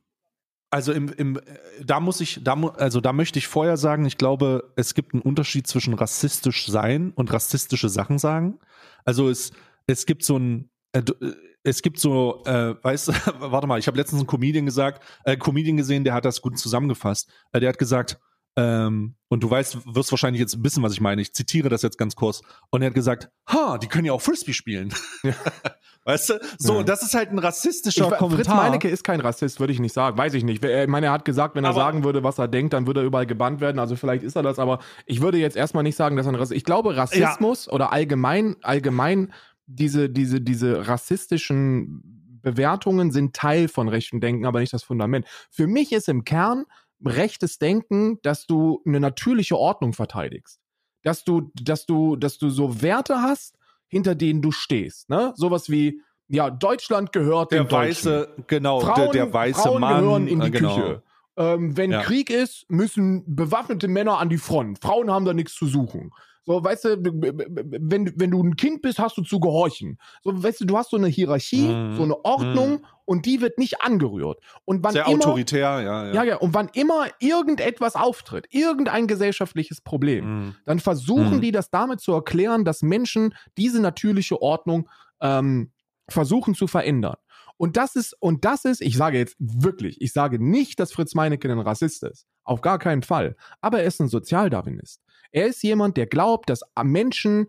also im, im, da muss ich, da, also da möchte ich vorher sagen, ich glaube, es gibt einen Unterschied zwischen rassistisch sein und rassistische Sachen sagen. Also es, es gibt so ein, äh, äh es gibt so, äh, weißt warte mal, ich habe letztens einen Comedian gesagt, äh, Comedian gesehen, der hat das gut zusammengefasst. Äh, der hat gesagt, ähm, und du weißt, wirst wahrscheinlich jetzt wissen, was ich meine. Ich zitiere das jetzt ganz kurz. Und er hat gesagt, ha, die können ja auch Frisbee spielen. Ja. Weißt du? So, ja. das ist halt ein rassistischer ich, Kommentar. Fritz Meinecke ist kein Rassist, würde ich nicht sagen. Weiß ich nicht. Ich meine, er hat gesagt, wenn er aber sagen würde, was er denkt, dann würde er überall gebannt werden. Also vielleicht ist er das, aber ich würde jetzt erstmal nicht sagen, dass er ein Rassist ist. Ich glaube, Rassismus ja. oder allgemein, allgemein diese, diese, diese rassistischen Bewertungen sind Teil von rechten Denken, aber nicht das Fundament. Für mich ist im Kern rechtes Denken, dass du eine natürliche Ordnung verteidigst. Dass du, dass du, dass du so Werte hast, hinter denen du stehst. Ne? Sowas wie, ja, Deutschland gehört der weiße, genau, Frauen, der, der weiße Frauen Mann gehören in die äh, genau. Küche. Ähm, wenn ja. Krieg ist, müssen bewaffnete Männer an die Front. Frauen haben da nichts zu suchen. So, weißt du, wenn, wenn du ein Kind bist, hast du zu gehorchen. So, weißt du, du hast so eine Hierarchie, mm, so eine Ordnung mm. und die wird nicht angerührt. Und wann Sehr immer, autoritär, ja, ja. Ja, ja. Und wann immer irgendetwas auftritt, irgendein gesellschaftliches Problem, mm. dann versuchen mm. die das damit zu erklären, dass Menschen diese natürliche Ordnung ähm, versuchen zu verändern. Und das ist, und das ist, ich sage jetzt wirklich, ich sage nicht, dass Fritz Meinecke ein Rassist ist. Auf gar keinen Fall. Aber er ist ein Sozialdarwinist. Er ist jemand, der glaubt, dass Menschen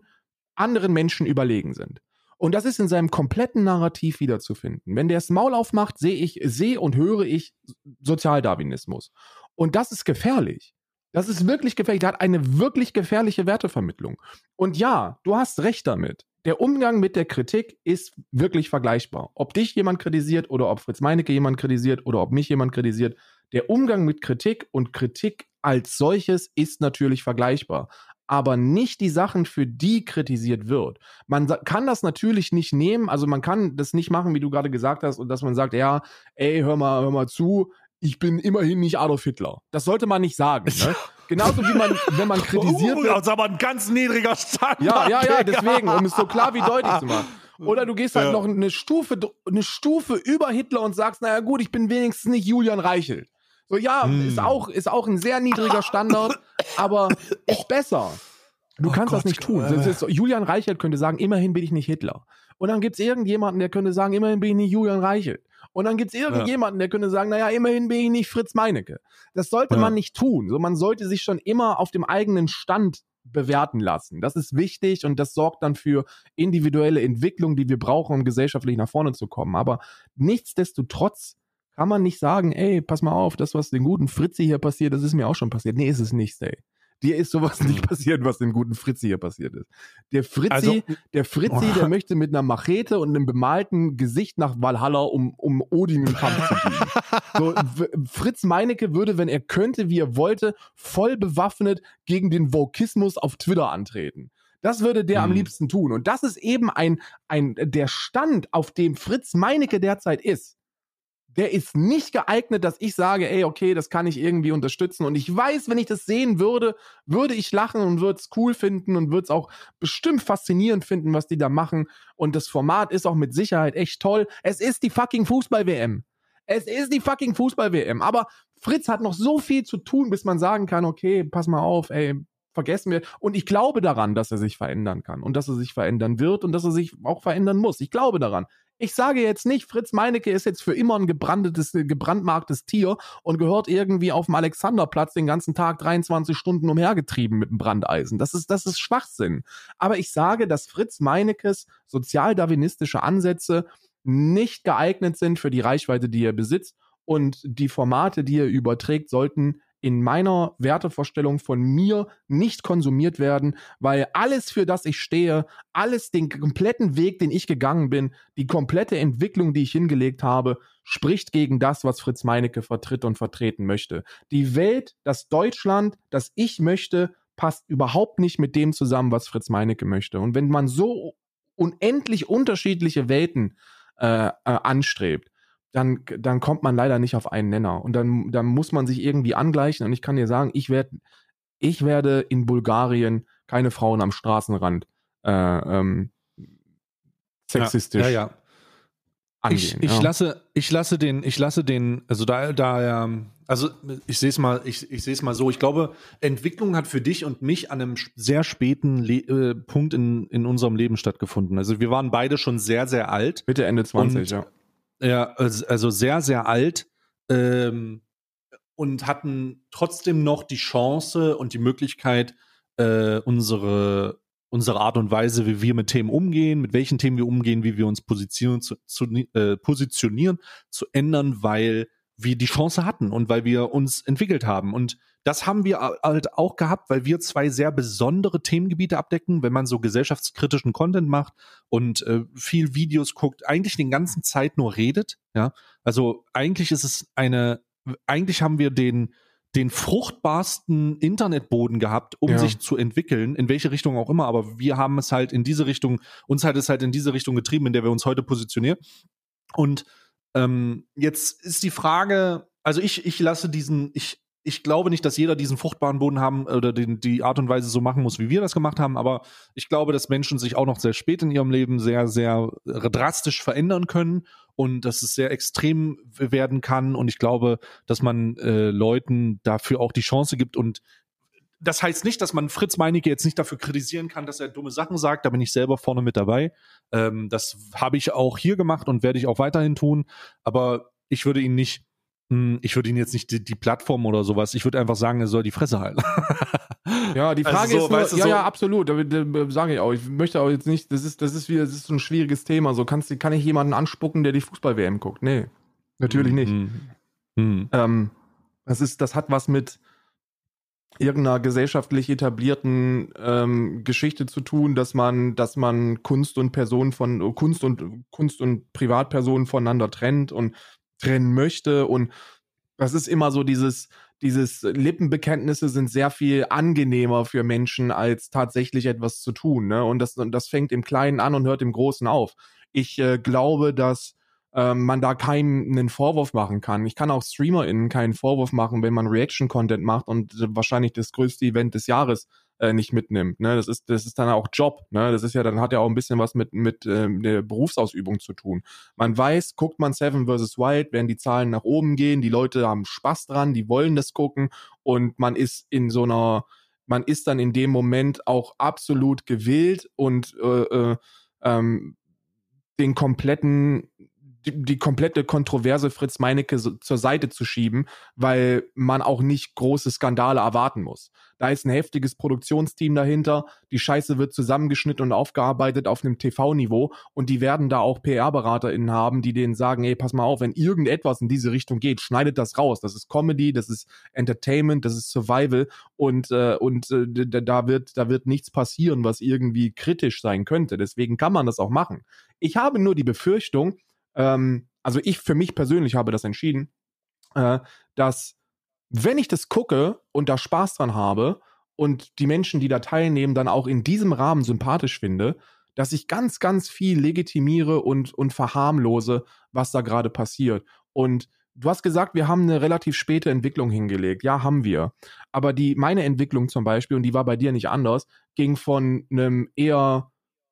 anderen Menschen überlegen sind. Und das ist in seinem kompletten Narrativ wiederzufinden. Wenn der das Maul aufmacht, sehe ich, sehe und höre ich Sozialdarwinismus. Und das ist gefährlich. Das ist wirklich gefährlich. Der hat eine wirklich gefährliche Wertevermittlung. Und ja, du hast recht damit. Der Umgang mit der Kritik ist wirklich vergleichbar. Ob dich jemand kritisiert oder ob Fritz Meinecke jemand kritisiert oder ob mich jemand kritisiert. Der Umgang mit Kritik und Kritik als solches ist natürlich vergleichbar aber nicht die Sachen, für die kritisiert wird. Man kann das natürlich nicht nehmen, also man kann das nicht machen, wie du gerade gesagt hast, und dass man sagt, ja, ey, hör mal, hör mal zu, ich bin immerhin nicht Adolf Hitler. Das sollte man nicht sagen. Ne? Genauso wie man, wenn man kritisiert uh, wird. Das ist aber ein ganz niedriger Standard. Ja, ja, ja, deswegen, um es so klar wie deutlich zu machen. Oder du gehst halt ja. noch eine Stufe, eine Stufe über Hitler und sagst, naja gut, ich bin wenigstens nicht Julian Reichelt. So, ja, hm. ist, auch, ist auch ein sehr niedriger Standard, aber ist besser. Du oh kannst Gott, das nicht tun. Das ist, Julian Reichelt könnte sagen, immerhin bin ich nicht Hitler. Und dann gibt es irgendjemanden, der könnte sagen, immerhin bin ich nicht Julian Reichelt. Und dann gibt es irgendjemanden, der könnte sagen, naja, immerhin bin ich nicht Fritz Meinecke. Das sollte ja. man nicht tun. So, man sollte sich schon immer auf dem eigenen Stand bewerten lassen. Das ist wichtig und das sorgt dann für individuelle Entwicklung, die wir brauchen, um gesellschaftlich nach vorne zu kommen. Aber nichtsdestotrotz kann man nicht sagen, ey, pass mal auf, das, was den guten Fritzi hier passiert, das ist mir auch schon passiert. Nee, ist es nicht, ey. Dir ist sowas nicht mhm. passiert, was dem guten Fritzi hier passiert ist. Der Fritzi, also, der Fritzi, der möchte mit einer Machete und einem bemalten Gesicht nach Valhalla, um, um Odin im Kampf zu dienen. So, Fritz Meinecke würde, wenn er könnte, wie er wollte, voll bewaffnet gegen den Vokismus auf Twitter antreten. Das würde der hm. am mhm. liebsten tun. Und das ist eben ein, ein, der Stand, auf dem Fritz Meinecke derzeit ist der ist nicht geeignet, dass ich sage, ey, okay, das kann ich irgendwie unterstützen. Und ich weiß, wenn ich das sehen würde, würde ich lachen und würde es cool finden und würde es auch bestimmt faszinierend finden, was die da machen. Und das Format ist auch mit Sicherheit echt toll. Es ist die fucking Fußball-WM. Es ist die fucking Fußball-WM. Aber Fritz hat noch so viel zu tun, bis man sagen kann, okay, pass mal auf, ey, vergessen wir. Und ich glaube daran, dass er sich verändern kann und dass er sich verändern wird und dass er sich auch verändern muss. Ich glaube daran. Ich sage jetzt nicht, Fritz Meinecke ist jetzt für immer ein gebrandetes, gebrandmarktes Tier und gehört irgendwie auf dem Alexanderplatz den ganzen Tag 23 Stunden umhergetrieben mit dem Brandeisen. Das ist, das ist Schwachsinn. Aber ich sage, dass Fritz Meinekes sozialdarwinistische Ansätze nicht geeignet sind für die Reichweite, die er besitzt und die Formate, die er überträgt, sollten in meiner Wertevorstellung von mir nicht konsumiert werden, weil alles, für das ich stehe, alles, den kompletten Weg, den ich gegangen bin, die komplette Entwicklung, die ich hingelegt habe, spricht gegen das, was Fritz Meinecke vertritt und vertreten möchte. Die Welt, das Deutschland, das ich möchte, passt überhaupt nicht mit dem zusammen, was Fritz Meinecke möchte. Und wenn man so unendlich unterschiedliche Welten äh, äh, anstrebt, dann, dann kommt man leider nicht auf einen Nenner. Und dann, dann muss man sich irgendwie angleichen. Und ich kann dir sagen, ich werde, ich werde in Bulgarien keine Frauen am Straßenrand äh, ähm, sexistisch. Ja, ja, ja. Angehen, ich, ich lasse, ich lasse den, ich lasse den, also da, da, also ich sehe es mal, ich, ich sehe es mal so. Ich glaube, Entwicklung hat für dich und mich an einem sehr späten Le äh, Punkt in, in unserem Leben stattgefunden. Also wir waren beide schon sehr, sehr alt. Mitte Ende 20, und, ja. Ja, also sehr, sehr alt ähm, und hatten trotzdem noch die Chance und die Möglichkeit, äh, unsere, unsere Art und Weise, wie wir mit Themen umgehen, mit welchen Themen wir umgehen, wie wir uns positionieren, zu, zu, äh, positionieren, zu ändern, weil wir die Chance hatten und weil wir uns entwickelt haben. Und das haben wir halt auch gehabt, weil wir zwei sehr besondere Themengebiete abdecken, wenn man so gesellschaftskritischen Content macht und äh, viel Videos guckt, eigentlich den ganzen Zeit nur redet. Ja, also eigentlich ist es eine, eigentlich haben wir den den fruchtbarsten Internetboden gehabt, um ja. sich zu entwickeln, in welche Richtung auch immer. Aber wir haben es halt in diese Richtung, uns hat es halt in diese Richtung getrieben, in der wir uns heute positionieren. Und ähm, jetzt ist die Frage, also ich, ich lasse diesen, ich, ich glaube nicht, dass jeder diesen fruchtbaren Boden haben oder den, die Art und Weise so machen muss, wie wir das gemacht haben, aber ich glaube, dass Menschen sich auch noch sehr spät in ihrem Leben sehr, sehr drastisch verändern können und dass es sehr extrem werden kann. Und ich glaube, dass man äh, Leuten dafür auch die Chance gibt und das heißt nicht, dass man Fritz Meinecke jetzt nicht dafür kritisieren kann, dass er dumme Sachen sagt. Da bin ich selber vorne mit dabei. Ähm, das habe ich auch hier gemacht und werde ich auch weiterhin tun. Aber ich würde ihn nicht, hm, ich würde ihn jetzt nicht die, die, Plattform oder sowas. Ich würde einfach sagen, er soll die Fresse halten. ja, die also Frage also so, ist nur, weißt du, ja, so ja, absolut. Da, da, sage ich auch. Ich möchte auch jetzt nicht, das ist, das ist wieder, das ist so ein schwieriges Thema. So kannst, kann ich jemanden anspucken, der die Fußball-WM guckt? Nee, natürlich nicht. Mhm. Mhm. Ähm, das ist, das hat was mit irgendeiner gesellschaftlich etablierten ähm, Geschichte zu tun, dass man, dass man Kunst und Personen von Kunst und Kunst und Privatpersonen voneinander trennt und trennen möchte. Und das ist immer so dieses, dieses Lippenbekenntnisse sind sehr viel angenehmer für Menschen, als tatsächlich etwas zu tun. Ne? Und das, das fängt im Kleinen an und hört im Großen auf. Ich äh, glaube, dass ähm, man da keinem einen Vorwurf machen kann. Ich kann auch StreamerInnen keinen Vorwurf machen, wenn man Reaction-Content macht und wahrscheinlich das größte Event des Jahres äh, nicht mitnimmt. Ne? Das ist, das ist dann auch Job. Ne? Das ist ja, dann hat ja auch ein bisschen was mit, mit äh, der Berufsausübung zu tun. Man weiß, guckt man Seven vs. Wild, werden die Zahlen nach oben gehen, die Leute haben Spaß dran, die wollen das gucken und man ist in so einer, man ist dann in dem Moment auch absolut gewillt und äh, äh, ähm, den kompletten die, die komplette Kontroverse Fritz Meinecke so, zur Seite zu schieben, weil man auch nicht große Skandale erwarten muss. Da ist ein heftiges Produktionsteam dahinter, die Scheiße wird zusammengeschnitten und aufgearbeitet auf einem TV-Niveau und die werden da auch PR-BeraterInnen haben, die denen sagen, ey, pass mal auf, wenn irgendetwas in diese Richtung geht, schneidet das raus. Das ist Comedy, das ist Entertainment, das ist Survival und, äh, und äh, da, wird, da wird nichts passieren, was irgendwie kritisch sein könnte. Deswegen kann man das auch machen. Ich habe nur die Befürchtung, ähm, also ich für mich persönlich habe das entschieden, äh, dass wenn ich das gucke und da Spaß dran habe und die Menschen, die da teilnehmen, dann auch in diesem Rahmen sympathisch finde, dass ich ganz, ganz viel legitimiere und, und verharmlose, was da gerade passiert. Und du hast gesagt, wir haben eine relativ späte Entwicklung hingelegt. Ja, haben wir. Aber die, meine Entwicklung zum Beispiel, und die war bei dir nicht anders, ging von einem eher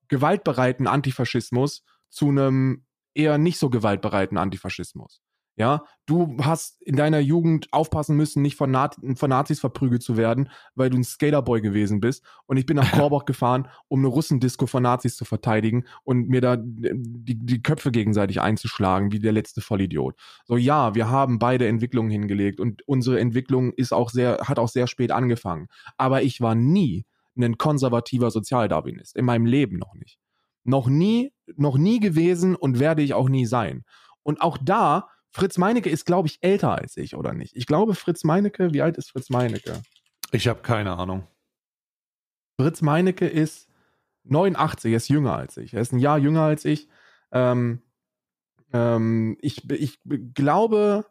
gewaltbereiten Antifaschismus zu einem eher nicht so gewaltbereiten Antifaschismus. Ja, du hast in deiner Jugend aufpassen müssen, nicht von, Na von Nazis verprügelt zu werden, weil du ein Skaterboy gewesen bist. Und ich bin nach Korbach gefahren, um eine Russendisco von Nazis zu verteidigen und mir da die, die Köpfe gegenseitig einzuschlagen, wie der letzte Vollidiot. So, ja, wir haben beide Entwicklungen hingelegt und unsere Entwicklung ist auch sehr, hat auch sehr spät angefangen. Aber ich war nie ein konservativer Sozialdarwinist. In meinem Leben noch nicht. Noch nie, noch nie gewesen und werde ich auch nie sein. Und auch da, Fritz Meinecke ist, glaube ich, älter als ich, oder nicht? Ich glaube, Fritz Meinecke, wie alt ist Fritz Meinecke? Ich habe keine Ahnung. Fritz Meinecke ist 89, er ist jünger als ich. Er ist ein Jahr jünger als ich. Ähm, ähm, ich, ich glaube,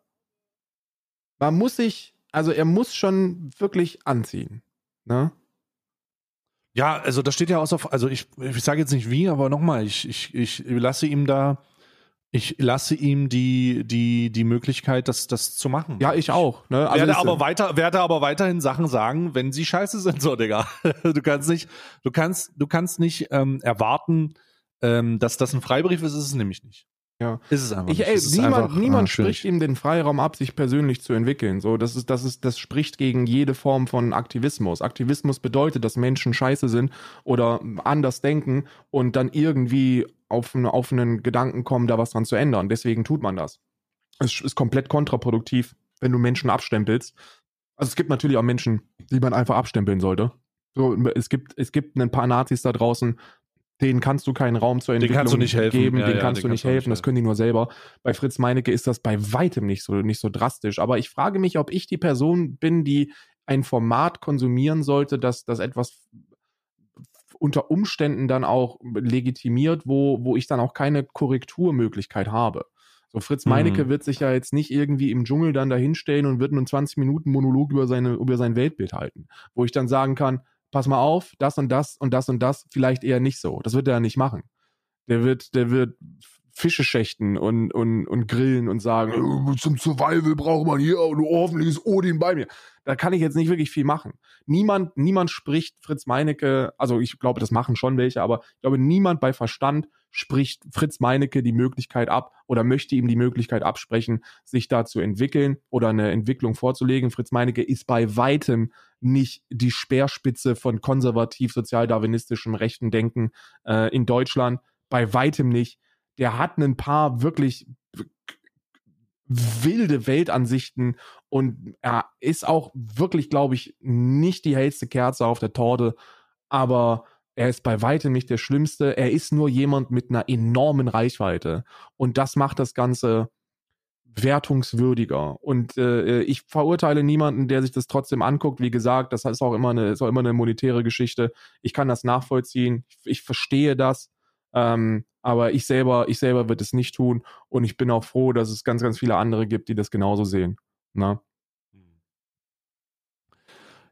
man muss sich, also er muss schon wirklich anziehen. Ne? Ja, also das steht ja außer, also ich, ich sage jetzt nicht wie, aber nochmal, ich, ich, ich lasse ihm da, ich lasse ihm die, die, die Möglichkeit, das, das zu machen. Ja, ich auch. Ne? Also werde aber weiter, werde aber weiterhin Sachen sagen, wenn sie scheiße sind, so, Digga. Du kannst nicht, du kannst, du kannst nicht ähm, erwarten, ähm, dass das ein Freibrief ist, ist es nämlich nicht. Ja. Ist es einfach. Ich, ey, niemand einfach, niemand ah, spricht ihm den Freiraum ab, sich persönlich zu entwickeln. So, das ist, das ist, das spricht gegen jede Form von Aktivismus. Aktivismus bedeutet, dass Menschen scheiße sind oder anders denken und dann irgendwie auf, auf einen Gedanken kommen, da was dran zu ändern. Deswegen tut man das. Es ist komplett kontraproduktiv, wenn du Menschen abstempelst. Also es gibt natürlich auch Menschen, die man einfach abstempeln sollte. So, es gibt, es gibt ein paar Nazis da draußen, denen kannst du keinen Raum zur Entwicklung geben, ja, denen ja, kannst du nicht helfen, das können die nur selber. Bei Fritz Meinecke ist das bei weitem nicht so, nicht so drastisch. Aber ich frage mich, ob ich die Person bin, die ein Format konsumieren sollte, dass das etwas unter Umständen dann auch legitimiert, wo, wo ich dann auch keine Korrekturmöglichkeit habe. So Fritz Meinecke mhm. wird sich ja jetzt nicht irgendwie im Dschungel dann dahinstellen und wird einen 20 Minuten Monolog über seine über sein Weltbild halten, wo ich dann sagen kann, pass mal auf, das und das und das und das vielleicht eher nicht so. Das wird er nicht machen. Der wird, der wird Fische schächten und, und, und grillen und sagen, äh, zum Survival braucht man hier und hoffentlich ist Odin bei mir. Da kann ich jetzt nicht wirklich viel machen. Niemand, niemand spricht Fritz Meinecke, also ich glaube, das machen schon welche, aber ich glaube, niemand bei Verstand spricht Fritz Meinecke die Möglichkeit ab oder möchte ihm die Möglichkeit absprechen, sich da zu entwickeln oder eine Entwicklung vorzulegen. Fritz Meinecke ist bei weitem nicht die Speerspitze von konservativ-sozialdarwinistischem rechten Denken äh, in Deutschland. Bei weitem nicht. Der hat ein paar wirklich wilde Weltansichten und er ist auch wirklich, glaube ich, nicht die hellste Kerze auf der Torte, aber er ist bei weitem nicht der Schlimmste. Er ist nur jemand mit einer enormen Reichweite. Und das macht das Ganze wertungswürdiger. Und äh, ich verurteile niemanden, der sich das trotzdem anguckt. Wie gesagt, das ist auch immer eine, ist auch immer eine monetäre Geschichte. Ich kann das nachvollziehen. Ich, ich verstehe das. Ähm, aber ich selber, ich selber wird es nicht tun. Und ich bin auch froh, dass es ganz, ganz viele andere gibt, die das genauso sehen. Na?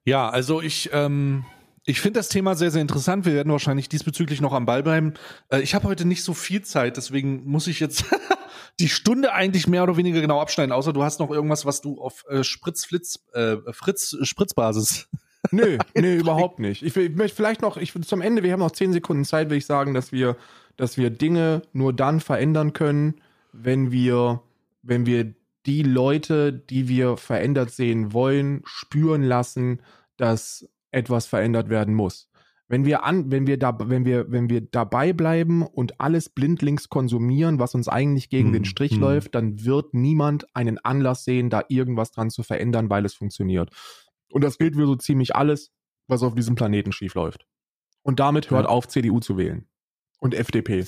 Ja, also ich, ähm, ich finde das Thema sehr, sehr interessant. Wir werden wahrscheinlich diesbezüglich noch am Ball bleiben. Äh, ich habe heute nicht so viel Zeit, deswegen muss ich jetzt die Stunde eigentlich mehr oder weniger genau abschneiden, außer du hast noch irgendwas, was du auf äh, Spritzflitz, äh, Fritz, Spritzbasis. Nö, nö, überhaupt nicht. Ich, ich möchte vielleicht noch, ich zum Ende, wir haben noch zehn Sekunden Zeit, will ich sagen, dass wir, dass wir Dinge nur dann verändern können, wenn wir, wenn wir die Leute, die wir verändert sehen wollen, spüren lassen, dass etwas verändert werden muss. Wenn wir an, wenn wir da, wenn wir, wenn wir dabei bleiben und alles blindlings konsumieren, was uns eigentlich gegen hm, den Strich hm. läuft, dann wird niemand einen Anlass sehen, da irgendwas dran zu verändern, weil es funktioniert. Und das gilt für so ziemlich alles, was auf diesem Planeten schief läuft. Und damit hört ja. auf, CDU zu wählen. Und FDP.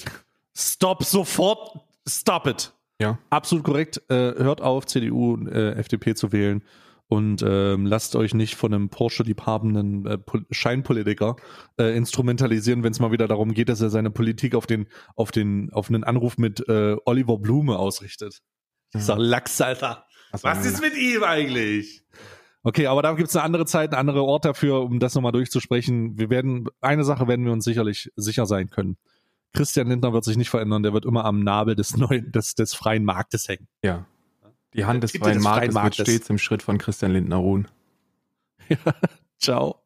Stop sofort. Stop it. Ja. Absolut korrekt. Äh, hört auf, CDU und äh, FDP zu wählen und ähm, lasst euch nicht von einem Porsche-liebhabenden äh, Scheinpolitiker äh, instrumentalisieren, wenn es mal wieder darum geht, dass er seine Politik auf den, auf den, auf einen Anruf mit äh, Oliver Blume ausrichtet. Ich mhm. sag Lachs, Alter. Was, Was ist mit ihm eigentlich? Okay, aber da gibt es eine andere Zeit, einen anderen Ort dafür, um das nochmal durchzusprechen. Wir werden, eine Sache werden wir uns sicherlich sicher sein können. Christian Lindner wird sich nicht verändern, der wird immer am Nabel des neuen, des, des freien Marktes hängen. Ja, die Hand des freien, Marktes, Marktes wird stets im Schritt von Christian Lindner ruhen. Ja, ciao.